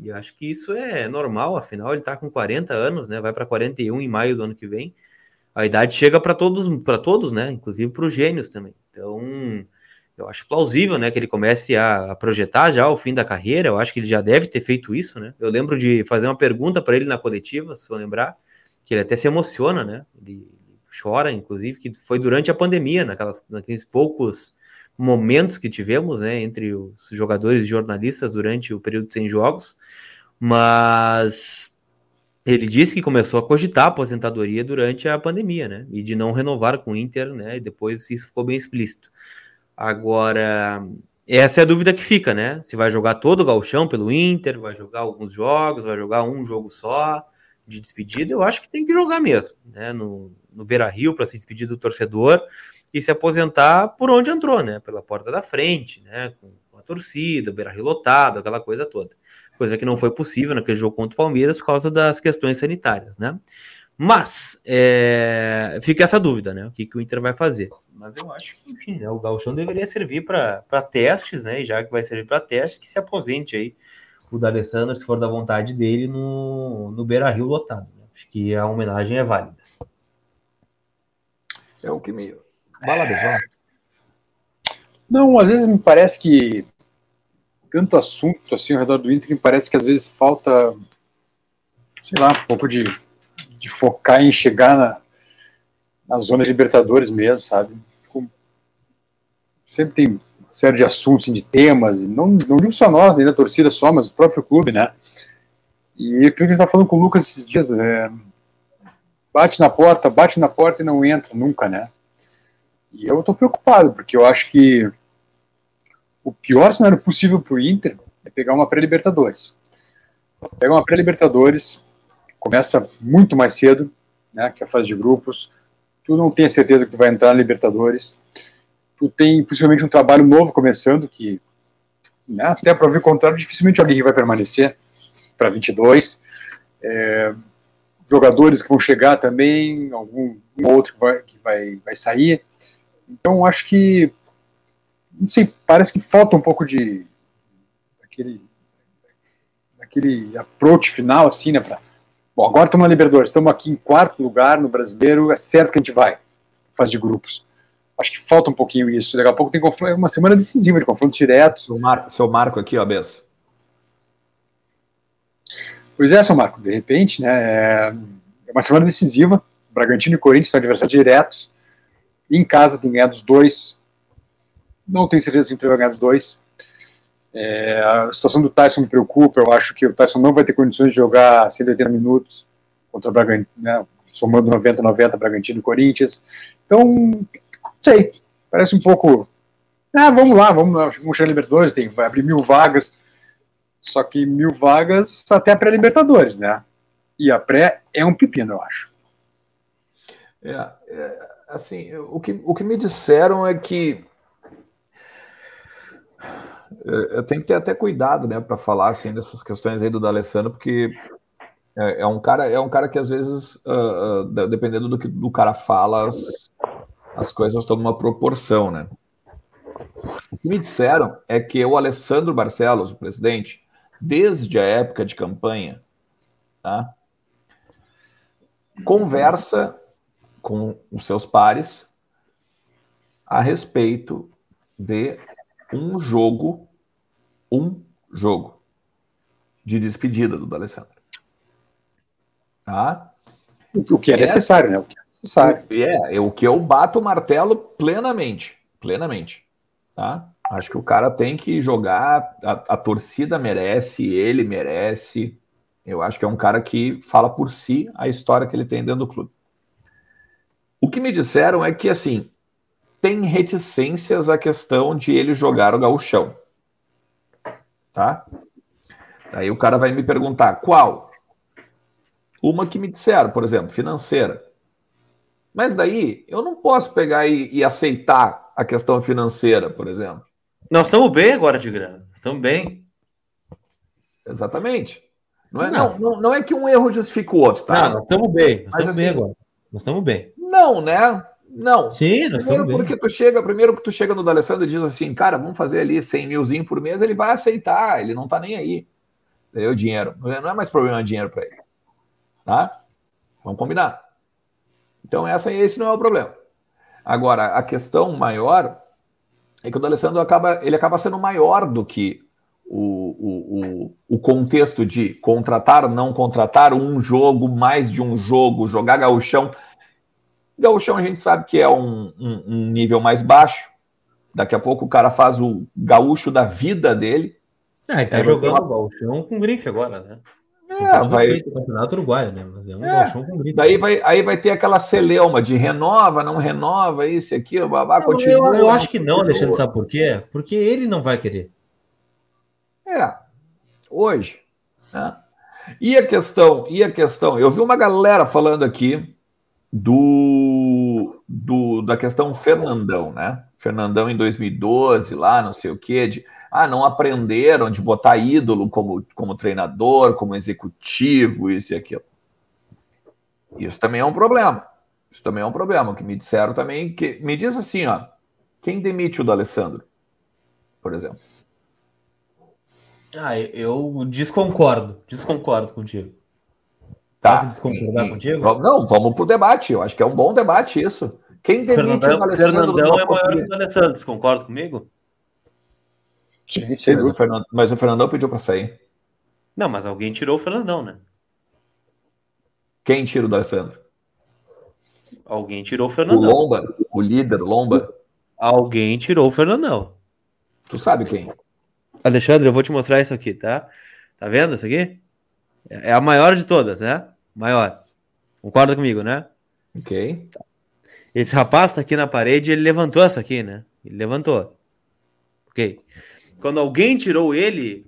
S2: e acho que isso é normal, afinal ele está com 40 anos, né? Vai para 41 em maio do ano que vem. A idade chega para todos, para todos, né? Inclusive para os gênios também. Então, eu acho plausível, né, que ele comece a, projetar já o fim da carreira. Eu acho que ele já deve ter feito isso, né? Eu lembro de fazer uma pergunta para ele na coletiva, se eu lembrar, que ele até se emociona, né? Ele chora, inclusive, que foi durante a pandemia, naquelas, naqueles poucos momentos que tivemos, né, entre os jogadores e jornalistas durante o período sem jogos, mas ele disse que começou a cogitar a aposentadoria durante a pandemia, né, e de não renovar com o Inter, né, e depois isso ficou bem explícito. Agora, essa é a dúvida que fica, né, se vai jogar todo o galchão pelo Inter, vai jogar alguns jogos, vai jogar um jogo só de despedida, eu acho que tem que jogar mesmo, né, no, no Beira-Rio para se despedir do torcedor, e se aposentar por onde entrou, né? Pela porta da frente, né? Com a torcida, beira lotado, aquela coisa toda. Coisa que não foi possível naquele jogo contra o Palmeiras por causa das questões sanitárias, né? Mas é, fica essa dúvida, né? O que, que o Inter vai fazer? Mas eu acho que, enfim, né, o Gauchão deveria servir para testes, né? E já que vai servir para testes, que se aposente aí o D'Alessandro, se for da vontade dele, no, no Beira Rio lotado. Né? Acho que a homenagem é válida.
S1: É o que me, Vai.
S3: Não, às vezes me parece que tanto assunto assim ao redor do Inter, me parece que às vezes falta, sei lá, um pouco de, de focar em chegar na, na zona de Libertadores mesmo, sabe? Sempre tem uma série de assuntos, assim, de temas, não, não digo só nós, nem da torcida só, mas o próprio clube, né? E aquilo que a gente está falando com o Lucas esses dias, é, bate na porta, bate na porta e não entra nunca, né? E eu estou preocupado, porque eu acho que o pior cenário possível para o Inter é pegar uma pré-Libertadores. Pega uma pré-Libertadores, começa muito mais cedo, né, que é a fase de grupos. Tu não tem a certeza que tu vai entrar na Libertadores. Tu tem possivelmente um trabalho novo começando, que né, até para ver o contrário, dificilmente alguém vai permanecer para 22. É, jogadores que vão chegar também, algum outro que vai, que vai, vai sair. Então, acho que, não sei, parece que falta um pouco de aquele, aquele approach final, assim, né, pra, bom, agora estamos na Libertadores, estamos aqui em quarto lugar no Brasileiro, é certo que a gente vai, faz de grupos. Acho que falta um pouquinho isso. Daqui a pouco tem uma semana decisiva de confrontos diretos.
S1: Seu, mar, seu Marco aqui, ó, Bessa.
S3: Pois é, seu Marco, de repente, né, é uma semana decisiva, Bragantino e Corinthians são adversários diretos, em casa tem ganhado os dois. Não tenho certeza se o Inter vai ganhar os dois. É, a situação do Tyson me preocupa. Eu acho que o Tyson não vai ter condições de jogar 180 minutos contra o Bragantino, né, somando 90, 90, Bragantino e Corinthians. Então, não sei. Parece um pouco. Ah, vamos lá, vamos, vamos chegar Libertadores, tem, vai abrir mil vagas. Só que mil vagas até a pré-Libertadores, né? E a pré é um pepino, eu acho.
S1: É, é, assim, o que, o que me disseram é que eu tenho que ter até cuidado, né, para falar assim dessas questões aí do D'Alessandro, porque é, é, um cara, é um cara que às vezes, uh, uh, dependendo do que o cara fala, as, as coisas tomam uma proporção, né? O que me disseram é que o Alessandro Barcelos, o presidente, desde a época de campanha, tá, conversa com os seus pares a respeito de um jogo, um jogo de despedida do D'Alessandro. Tá?
S3: O que é, é necessário, né? O que é necessário.
S1: É, é, o que eu bato o martelo plenamente, plenamente. Tá? Acho que o cara tem que jogar, a, a torcida merece, ele merece. Eu acho que é um cara que fala por si a história que ele tem dentro do clube. O que me disseram é que, assim, tem reticências à questão de ele jogar o gauchão. Tá? Aí o cara vai me perguntar, qual? Uma que me disseram, por exemplo, financeira. Mas daí eu não posso pegar e, e aceitar a questão financeira, por exemplo.
S2: Nós estamos bem agora de grana. Estamos bem.
S1: Exatamente. Não é, não. Não, não é que um erro justifica o outro, tá?
S2: Não, nós estamos bem. Nós estamos assim, bem agora. Nós estamos bem.
S1: Não, né? Não.
S2: Sim, nós
S1: primeiro
S2: estamos
S1: porque bem. tu chega, primeiro que tu chega no D'Alessandro e diz assim, cara, vamos fazer ali 100 milzinho por mês, ele vai aceitar, ele não tá nem aí. Entendeu? Dinheiro. Não é mais problema de dinheiro para ele. Tá? Vamos combinar. Então, essa, esse não é o problema. Agora, a questão maior é que o D'Alessandro acaba, ele acaba sendo maior do que o, o, o, o contexto de contratar, não contratar, um jogo, mais de um jogo, jogar gauchão. Gauchão a gente sabe que é um, um, um nível mais baixo. Daqui a pouco o cara faz o gaúcho da vida dele.
S2: Ah, ele tá é, jogando uma... gauchão com grife agora, né?
S1: É, vai...
S2: campeonato uruguaio, né? Mas é um
S1: é, com grito. Daí vai, aí vai ter aquela celeuma de renova, não renova, isso e aquilo, babá,
S2: não, continua. Eu, eu acho que não, Alexandre, sabe por quê? Porque ele não vai querer.
S1: É, hoje. Né? E a questão, e a questão, eu vi uma galera falando aqui do, do da questão Fernandão, né? Fernandão em 2012, lá, não sei o quê, de ah, não aprenderam de botar ídolo como, como treinador, como executivo, isso e aquilo. Isso também é um problema. Isso também é um problema. O que me disseram também, que me diz assim, ó, quem demite o D'Alessandro, por exemplo?
S2: Ah, eu desconcordo, desconcordo contigo. Tá. Posso desconcordar e, contigo?
S1: Não, vamos pro debate. Eu acho que é um bom debate isso. Quem demite
S2: Fernandão, o? Fernandão é maior que o D'Alessandro, concorda comigo?
S1: Sim, sim, mas, o Fernando, mas o Fernandão pediu para sair.
S2: Não, mas alguém tirou o Fernandão, né?
S1: Quem tira o D'Alessandro?
S2: Alguém tirou o Fernandão.
S1: O Lomba, o líder, o Lomba.
S2: Alguém tirou o Fernandão.
S1: Tu sabe quem?
S2: Alexandre, eu vou te mostrar isso aqui, tá? Tá vendo isso aqui? É a maior de todas, né? Maior. Concorda comigo, né?
S1: Ok.
S2: Esse rapaz tá aqui na parede, ele levantou essa aqui, né? Ele levantou. Ok. Quando alguém tirou ele,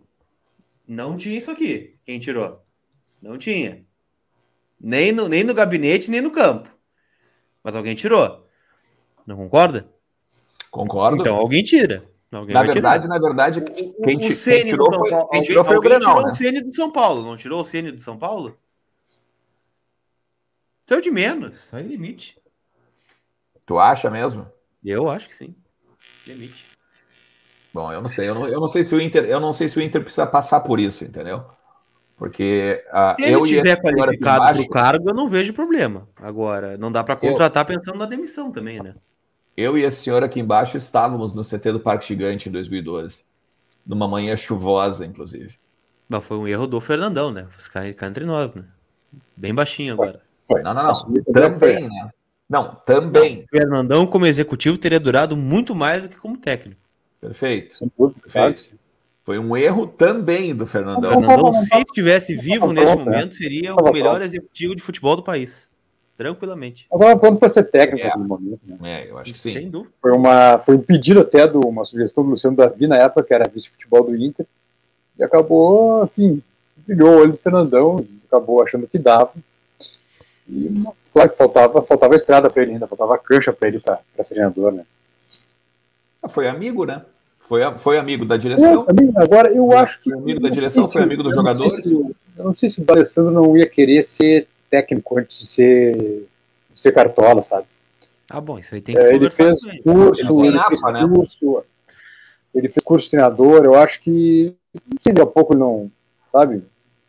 S2: não tinha isso aqui. Quem tirou? Não tinha. Nem no, nem no gabinete, nem no campo. Mas alguém tirou. Não concorda?
S1: Concordo.
S2: Então alguém tira. Alguém
S1: na verdade, tirar. na verdade, quem, o, o quem tirou, foi, quem tirou foi o Grenal, tirou
S2: né? o Ceni do São Paulo. Não tirou o Ceni do São Paulo? Saiu de menos. Saiu limite.
S1: Tu acha mesmo?
S2: Eu acho que sim. Limite.
S1: Bom, eu não sei, eu não, eu não sei se o Inter, eu não sei se o Inter precisa passar por isso, entendeu? Porque
S2: uh, se ele tiver qualificado para o cargo, eu não vejo problema. Agora, não dá para contratar eu, pensando na demissão também, né?
S1: Eu e esse senhor aqui embaixo estávamos no CT do Parque Gigante em 2012, numa manhã chuvosa, inclusive.
S2: Mas foi um erro do Fernandão, né? Ficar entre nós, né? Bem baixinho agora.
S1: Não, não, não. Também, né? Não, também.
S2: Não, Fernandão, como executivo, teria durado muito mais do que como técnico.
S1: Perfeito. Perfeito. Foi um erro também do Fernandão.
S2: O Fernandão, se estivesse vivo nesse momento, seria o melhor executivo de futebol do país. Tranquilamente.
S3: Mas estava pronto para ser técnico é. no momento.
S1: Né? É, eu acho que sim. Sem
S3: dúvida. Foi, uma, foi um pedido até de uma sugestão do Luciano Davi na época, que era vice-futebol do Inter. E acabou, enfim, brilhou o olho do Fernandão, acabou achando que dava. E, claro que faltava, faltava estrada para ele ainda, faltava cancha para ele para ser treinador, né?
S1: Foi amigo, né? Foi, foi amigo da direção?
S3: É, agora, eu acho que.
S1: Foi amigo da direção, se, foi amigo dos jogadores?
S3: Se, eu não sei se o Alessandro não ia querer ser técnico antes de ser, de ser cartola, sabe?
S2: Ah, bom, isso aí tem que é,
S3: ele fez ele. curso, ele, ele fez né? curso, ele fez curso de treinador, eu acho que se daqui a pouco não, sabe,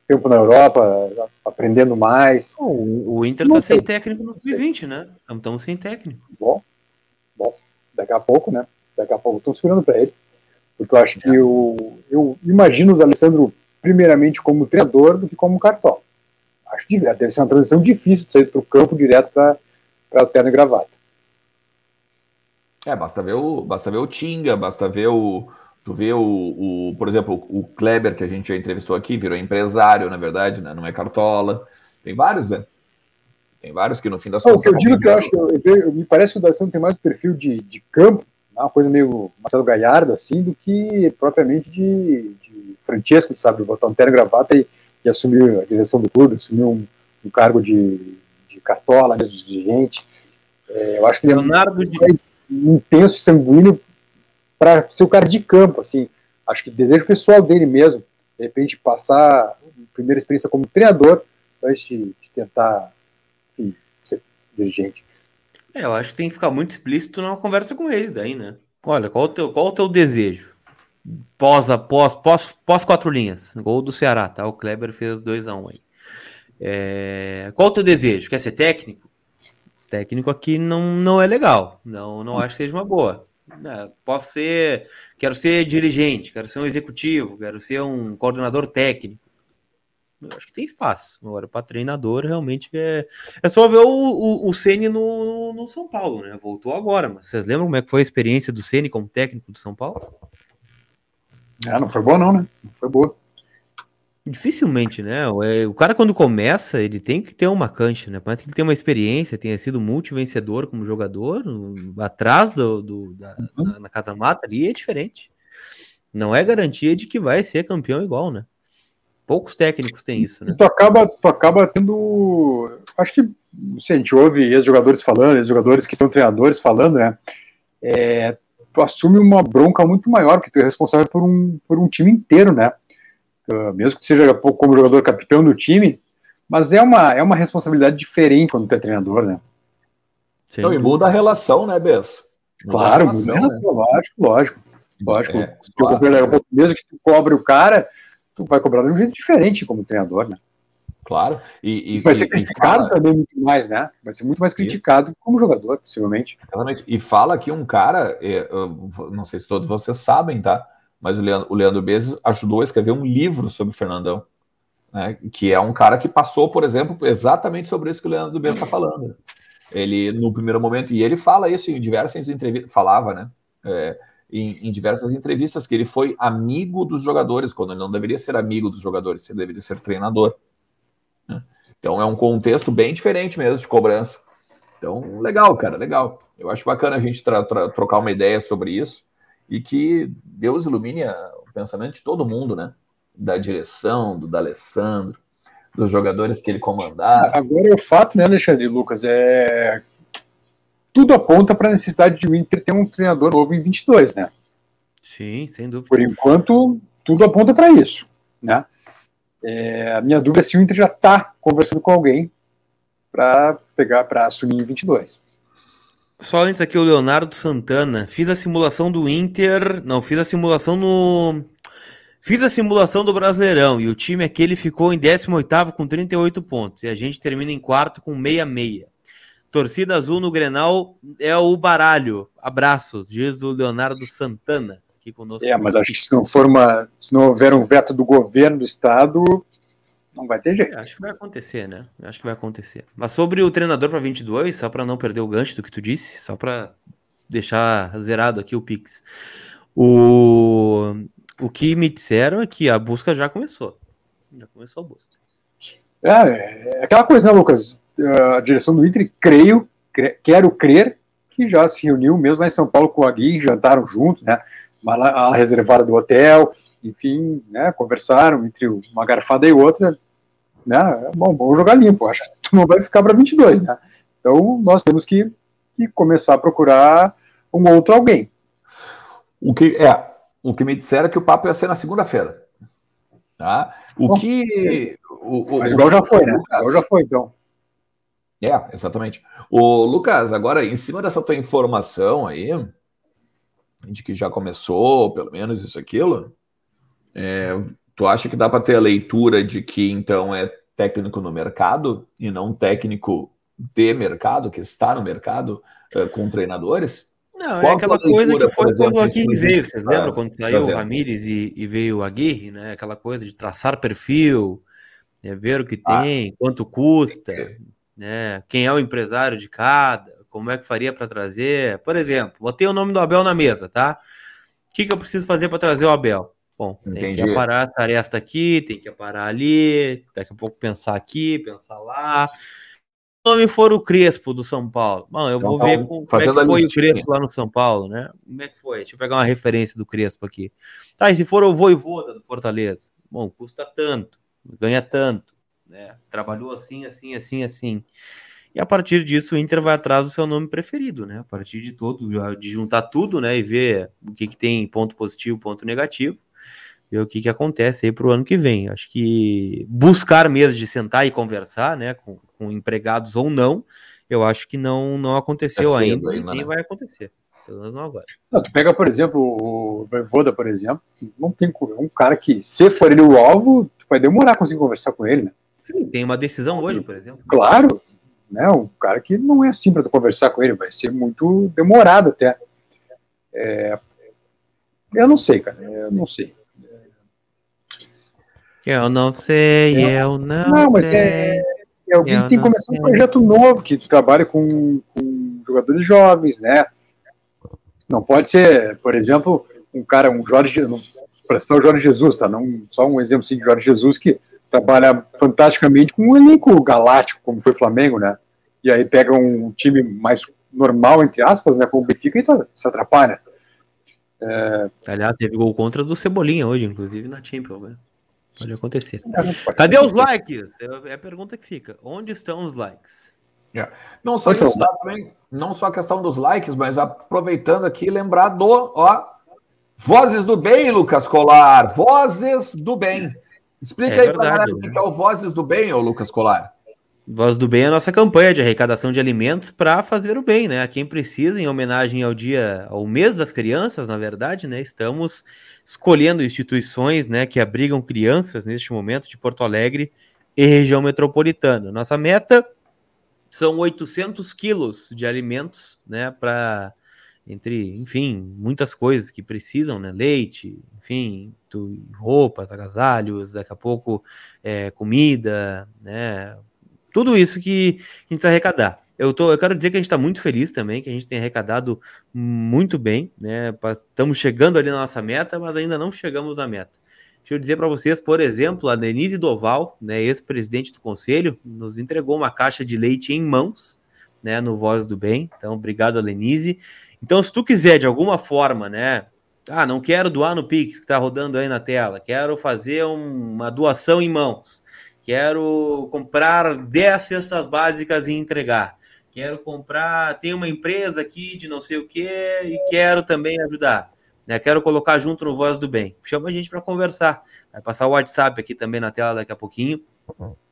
S3: tempo na Europa, aprendendo mais.
S2: O, o Inter está sem técnico no 2020, né? Estamos sem técnico.
S3: Bom, bom, daqui a pouco, né? Daqui a pouco estão segurando para ele. Porque eu acho que eu, eu imagino o Alessandro primeiramente como treinador do que como cartola. Acho que deve ser uma transição difícil de sair para o campo direto para o terno e gravata.
S1: É, basta ver o, basta ver o Tinga, basta ver o. Tu vê o, o, por exemplo, o Kleber, que a gente já entrevistou aqui, virou empresário, na verdade, né? Não é cartola. Tem vários, né? Tem vários que no fim das
S3: contas. O que eu digo que eu acho que eu, eu, me parece que o D'Alessandro tem mais perfil de, de campo, né? uma coisa meio Marcelo Galhardo, assim, do que propriamente de, de Francesco, sabe? Botar um terno gravata e, e assumir a direção do clube, assumir um, um cargo de, de cartola, né, de dirigente. É, eu acho que
S2: Leonardo ele
S3: é mais intenso e sanguíneo para ser o cara de campo, assim. Acho que o desejo pessoal dele mesmo, de repente passar a primeira experiência como treinador, antes de, de tentar enfim, ser dirigente.
S2: É, eu acho que tem que ficar muito explícito numa conversa com ele daí, né? Olha, qual o teu, qual o teu desejo? Pós, pós, pós, pós quatro linhas. Gol do Ceará, tá? O Kleber fez 2x1 um aí. É, qual o teu desejo? Quer ser técnico? Técnico aqui não, não é legal. Não, não acho que seja uma boa. É, posso ser. Quero ser dirigente, quero ser um executivo, quero ser um coordenador técnico. Eu acho que tem espaço. Agora, para treinador, realmente é. É só ver o, o, o Ceni no, no, São Paulo, né? Voltou agora, mas vocês lembram como é que foi a experiência do Ceni como técnico do São Paulo?
S3: Ah, não foi boa, não, né? Não foi boa.
S2: Dificilmente, né? É, o cara, quando começa, ele tem que ter uma cancha, né? Mas que ele tenha uma experiência, tenha sido multivencedor como jogador, atrás do, do da, uhum. na, na casa mata ali é diferente. Não é garantia de que vai ser campeão igual, né? Poucos técnicos têm isso, né?
S3: tu acaba, tu acaba tendo. Acho que se a gente ouve ex-jogadores falando, ex-jogadores que são treinadores falando, né? É, tu assume uma bronca muito maior, porque tu é responsável por um, por um time inteiro, né? Uh, mesmo que seja como jogador capitão do time, mas é uma, é uma responsabilidade diferente quando tu é treinador, né?
S1: Sim, então, e muda a relação, né, Bess?
S3: Claro, muda a relação, né? lógico, lógico. Lógico, é, claro, mesmo que tu cobre o cara, tu vai cobrar de um jeito diferente como treinador, né?
S1: Claro.
S3: E, e vai ser criticado fala... também muito mais, né? Vai ser muito mais criticado Isso. como jogador, possivelmente.
S1: Exatamente. E fala que um cara, é, não sei se todos vocês sabem, tá? Mas o Leandro, o Leandro Bezos ajudou a escrever um livro sobre o Fernandão, né, que é um cara que passou, por exemplo, exatamente sobre isso que o Leandro Bezos está falando. Ele, no primeiro momento, e ele fala isso em diversas entrevistas, falava, né, é, em, em, diversas entrevistas, que ele foi amigo dos jogadores, quando ele não deveria ser amigo dos jogadores, ele deveria ser treinador. Né? Então é um contexto bem diferente mesmo de cobrança. Então, legal, cara, legal. Eu acho bacana a gente trocar uma ideia sobre isso e que Deus ilumine o pensamento de todo mundo, né? Da direção, do D'Alessandro, dos jogadores que ele comandar.
S3: Agora o fato, né, Alexandre e Lucas, é tudo aponta para a necessidade de o Inter ter um treinador novo em 22, né?
S2: Sim, sem dúvida.
S3: Por enquanto, tudo aponta para isso, né? É, a minha dúvida é se o Inter já está conversando com alguém para pegar para assumir em 22.
S2: Só antes aqui o Leonardo Santana. Fiz a simulação do Inter. Não, fiz a simulação no. Fiz a simulação do Brasileirão e o time aquele ficou em 18 com 38 pontos. E a gente termina em quarto com 66. Torcida azul no Grenal é o baralho. Abraços, diz o Leonardo Santana aqui conosco.
S3: É, mas acho que se não for uma. Se não houver um veto do governo do estado, não vai ter jeito.
S2: Acho que vai acontecer, né? Acho que vai acontecer. Mas sobre o treinador para 22, só para não perder o gancho do que tu disse, só para deixar zerado aqui o Pix. O, o que me disseram é que a busca já começou. Já começou a busca.
S3: É, é aquela coisa, né, Lucas? A direção do Inter, creio, cre quero crer que já se reuniu mesmo lá em São Paulo com a Gui, jantaram juntos, né? A reservada do hotel, enfim, né? Conversaram entre uma garfada e outra, né? Bom, vamos jogar limpo, acho que tu não vai ficar para 22, né? Então nós temos que, que, começar a procurar um outro alguém.
S1: O que é o que me disseram é que o papo ia ser na segunda-feira. Tá? O Bom, que.
S3: O, o, mas igual já foi, né? Lucas, igual já foi, então.
S1: É, exatamente. O Lucas, agora, em cima dessa tua informação aí, de que já começou, pelo menos isso, aquilo, é, tu acha que dá para ter a leitura de que então é técnico no mercado e não técnico de mercado, que está no mercado é, com treinadores?
S2: Não, Qual é aquela coisa que foi exemplo, quando o Aguirre veio, vocês lembram quando saiu o Ramires e, e, veio o Aguirre, né? Aquela coisa de traçar perfil, é, ver o que ah, tem, quanto custa, né? Quem é o empresário de cada, como é que faria para trazer. Por exemplo, botei o nome do Abel na mesa, tá? O que, que eu preciso fazer para trazer o Abel? Bom, Entendi. tem que aparar essa aresta aqui, tem que aparar ali, daqui a pouco pensar aqui, pensar lá nome for o Crespo do São Paulo, bom, eu vou então, ver com, como é que foi o Crespo lá no São Paulo, né? Como é que foi? Deixa eu pegar uma referência do Crespo aqui. Tá, e se for o Voivoda do Fortaleza? Bom, custa tanto, ganha tanto, né? Trabalhou assim, assim, assim, assim. E a partir disso o Inter vai atrás do seu nome preferido, né? A partir de todo, de juntar tudo, né? E ver o que, que tem ponto positivo, ponto negativo ver o que, que acontece aí para o ano que vem. Acho que buscar mesmo de sentar e conversar, né, com, com empregados ou não, eu acho que não, não aconteceu é ainda, ainda e nem né? vai acontecer. Pelo menos não agora.
S3: Não, tu pega, por exemplo, o Voda, por exemplo, não tem um cara que, se for ele o alvo, tu vai demorar a conseguir conversar com ele, né?
S2: Sim, tem uma decisão hoje, por exemplo.
S3: Claro, né? Um cara que não é assim para tu conversar com ele, vai ser muito demorado até. É, eu não sei, cara, eu não sei.
S2: Eu não sei, eu, eu não, não mas sei. É,
S3: é alguém que tem começado um projeto novo, que trabalha com, com, jogadores jovens, né? Não pode ser, por exemplo, um cara, um Jorge, para citar o Jorge Jesus, tá? Não, só um exemplo assim, de Jorge Jesus que trabalha fantasticamente com um elenco galáctico, como foi o Flamengo, né? E aí pega um time mais normal, entre aspas, né? Como o Benfica e tá, se atrapalha.
S2: É... Aliás, teve gol contra do Cebolinha hoje, inclusive na Champions, né? Pode acontecer. Cadê os likes? É a pergunta que fica. Onde estão os likes?
S1: Yeah. É. Não só isso, tá, também, não só a questão dos likes, mas aproveitando aqui, lembrar do ó, Vozes do Bem, Lucas Colar. Vozes do Bem. Explica é aí para galera o que é o Vozes do Bem, ô Lucas Colar.
S2: Voz do Bem é a nossa campanha de arrecadação de alimentos para fazer o bem, né? A quem precisa, em homenagem ao dia, ao mês das crianças, na verdade, né? Estamos escolhendo instituições, né, que abrigam crianças neste momento de Porto Alegre e região metropolitana. Nossa meta são 800 quilos de alimentos, né, para entre, enfim, muitas coisas que precisam, né? Leite, enfim, roupas, agasalhos, daqui a pouco é, comida, né? Tudo isso que a gente vai arrecadar. Eu, tô, eu quero dizer que a gente está muito feliz também, que a gente tem arrecadado muito bem, né? Estamos chegando ali na nossa meta, mas ainda não chegamos na meta. Deixa eu dizer para vocês, por exemplo, a Denise Doval, né, ex-presidente do conselho, nos entregou uma caixa de leite em mãos, né, no Voz do Bem. Então, obrigado, Denise. Então, se tu quiser de alguma forma, né, ah, não quero doar no Pix que está rodando aí na tela, quero fazer um, uma doação em mãos quero comprar 10 cestas básicas e entregar. Quero comprar, tem uma empresa aqui de não sei o que e quero também ajudar. Né? Quero colocar junto no Voz do Bem. Chama a gente para conversar. Vai passar o WhatsApp aqui também na tela daqui a pouquinho.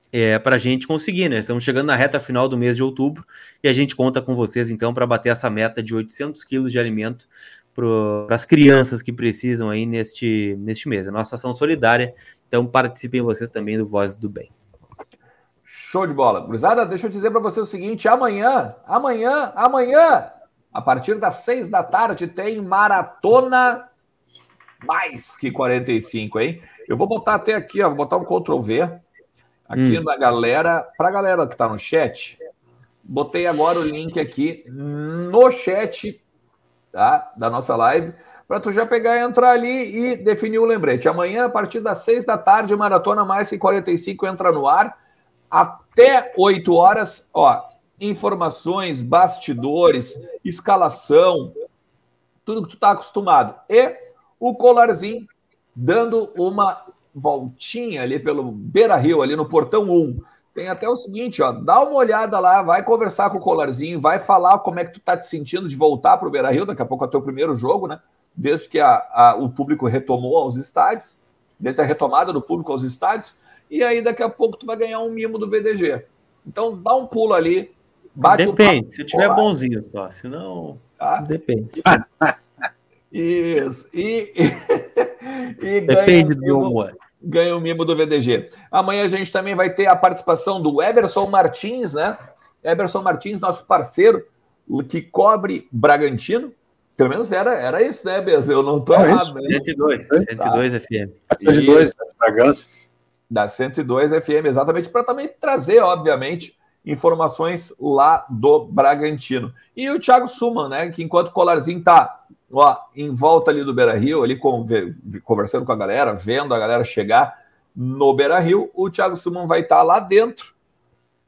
S2: É, para a gente conseguir, né? Estamos chegando na reta final do mês de outubro e a gente conta com vocês então para bater essa meta de 800 quilos de alimento para as crianças que precisam aí neste, neste mês. A nossa ação solidária então participem vocês também do Voz do Bem.
S1: Show de bola. Cruzada, deixa eu dizer para você o seguinte: amanhã, amanhã, amanhã, a partir das seis da tarde, tem maratona mais que 45, hein? Eu vou botar até aqui, ó, vou botar um Ctrl V aqui hum. na galera, para a galera que está no chat. Botei agora o link aqui no chat tá, da nossa live para tu já pegar, entrar ali e definir o lembrete. Amanhã, a partir das seis da tarde, Maratona Mais que 45 entra no ar. Até 8 horas, ó, informações, bastidores, escalação, tudo que tu tá acostumado. E o Colarzinho dando uma voltinha ali pelo Beira Rio, ali no portão 1. Tem até o seguinte, ó, dá uma olhada lá, vai conversar com o Colarzinho, vai falar como é que tu tá te sentindo de voltar pro Beira Rio, daqui a pouco é o teu primeiro jogo, né? Desde que a, a, o público retomou aos estádios, desde a retomada do público aos estádios, e aí daqui a pouco tu vai ganhar um mimo do VDG. Então dá um pulo ali,
S2: bate Depende, se tiver bonzinho só, senão.
S1: Tá? Depende. Isso. E,
S2: e Depende do humor.
S1: Ganha o mimo do VDG. Amanhã a gente também vai ter a participação do Eberson Martins, né? Eberson Martins, nosso parceiro, que cobre Bragantino. Pelo menos era, era isso, né, Bez? Eu não estou é errado. Né?
S2: 102, 102 tá. FM.
S1: 102, Bragança. Da 102 FM, exatamente, para também trazer, obviamente, informações lá do Bragantino. E o Thiago Suman, né? Que enquanto o Colarzinho tá ó, em volta ali do Beira Rio, ali conversando com a galera, vendo a galera chegar no Beira Rio, o Thiago Suman vai estar tá lá dentro,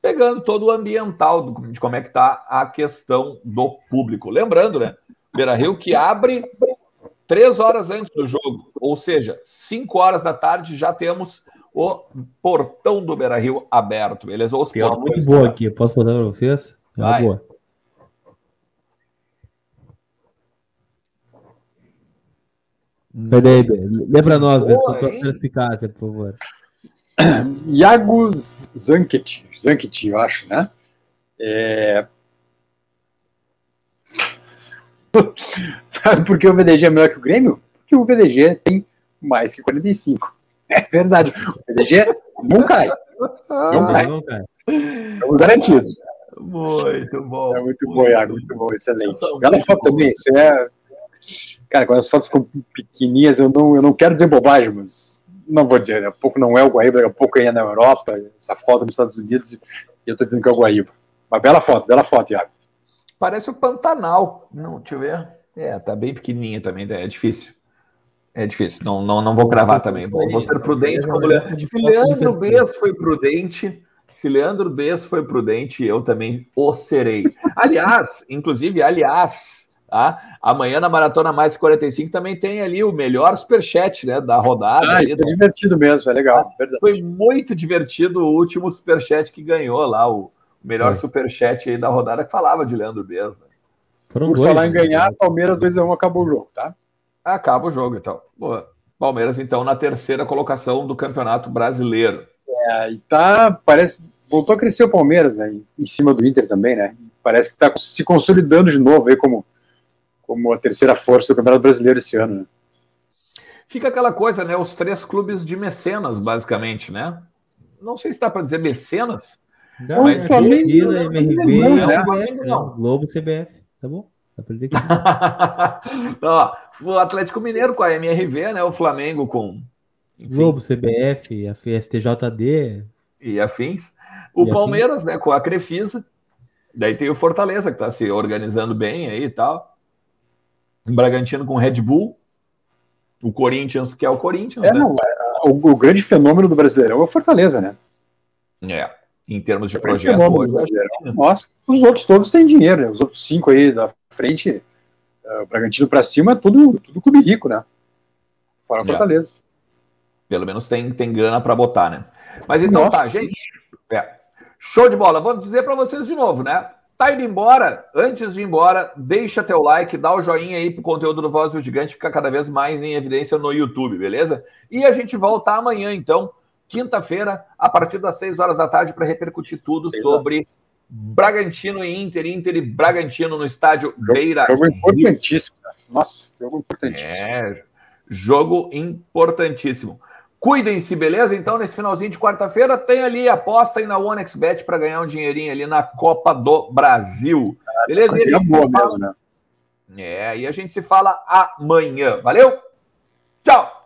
S1: pegando todo o ambiental de como é que tá a questão do público. Lembrando, né? Beira Rio que abre três horas antes do jogo, ou seja, cinco horas da tarde já temos o portão do Beira Rio aberto, beleza? Os
S2: Tem uma muito boa aqui, posso mandar para vocês? É uma boa. Peraí, lê para nós, para eficácia, por favor.
S3: Iago Zanket, Zanket, eu acho, né? É... Sabe por que o VDG é melhor que o Grêmio? Porque o VDG tem mais que 45. É verdade. O VDG não cai. Não cai. Não cai. Estamos garantidos.
S1: Muito bom.
S3: É muito, muito bom, Iago. Muito bom, excelente. Bela foto também. Isso é. Cara, quando as fotos ficam pequenininhas, eu não, eu não quero dizer bobagem, mas não vou dizer. Daqui a pouco não é o Guaíba, daqui a pouco é na Europa, essa foto nos Estados Unidos, e eu estou dizendo que é o Guaíba. Uma bela foto, bela foto, Iago.
S1: Parece o Pantanal. Não, deixa eu ver. É, tá bem pequenininha também, é difícil. É difícil, não, não, não vou cravar também. Vou, vou ser prudente como Leandro. Se Leandro Bess foi prudente, se Leandro Bess foi prudente, eu também o serei. Aliás, inclusive, aliás, tá? amanhã na Maratona Mais 45 também tem ali o melhor superchat né, da rodada. Ah,
S3: isso é divertido mesmo, é legal.
S1: Verdade. Foi muito divertido o último superchat que ganhou lá, o melhor Foi. superchat aí da rodada que falava de Leandro Bez. Né?
S3: Foram Por dois, falar em né? ganhar, Palmeiras 2x1 acabou o jogo, tá?
S1: Acaba o jogo, então. Boa. Palmeiras, então, na terceira colocação do Campeonato Brasileiro.
S3: É, e tá, parece, voltou a crescer o Palmeiras, né? Em cima do Inter também, né? Parece que está se consolidando de novo aí como, como a terceira força do Campeonato Brasileiro esse ano, né?
S1: Fica aquela coisa, né? Os três clubes de mecenas, basicamente, né? Não sei se dá para dizer mecenas,
S2: não, mas é, Flamengo, diz MRV, não, é. Globo CBF, tá bom?
S1: Ó, o Atlético Mineiro com a MRV, né? O Flamengo com
S2: enfim. Globo, CBF, a STJD
S1: e afins. O e Palmeiras, afins. né, com a Crefisa. Daí tem o Fortaleza que tá se organizando bem aí e tal. O Bragantino com Red Bull. O Corinthians, que é o Corinthians.
S3: É, né? não, o, o grande fenômeno do Brasileirão é o Fortaleza, né?
S1: É em termos de projeto hoje.
S3: Nossa, os outros todos têm dinheiro, né? Os outros cinco aí da frente, uh, o Bragantino para cima, é tudo, tudo clube rico, né? Fora é. Fortaleza.
S1: Pelo menos tem, tem grana para botar, né? Mas então Nossa. tá, gente. É. Show de bola. Vou dizer para vocês de novo, né? Tá indo embora? Antes de ir embora, deixa teu like, dá o joinha aí pro conteúdo do Voz do Gigante ficar cada vez mais em evidência no YouTube, beleza? E a gente volta amanhã, então, quinta-feira, a partir das 6 horas da tarde, para repercutir tudo sobre Bragantino e Inter, Inter e Bragantino no estádio jogo, Beira.
S3: Jogo importantíssimo. Nossa, jogo importantíssimo.
S1: É, jogo importantíssimo. Cuidem-se, beleza? Então, nesse finalzinho de quarta-feira, tem ali aposta aí na OneXBet para ganhar um dinheirinho ali na Copa do Brasil. Beleza?
S3: A gente boa fala... mesmo, né?
S1: É, e a gente se fala amanhã. Valeu? Tchau!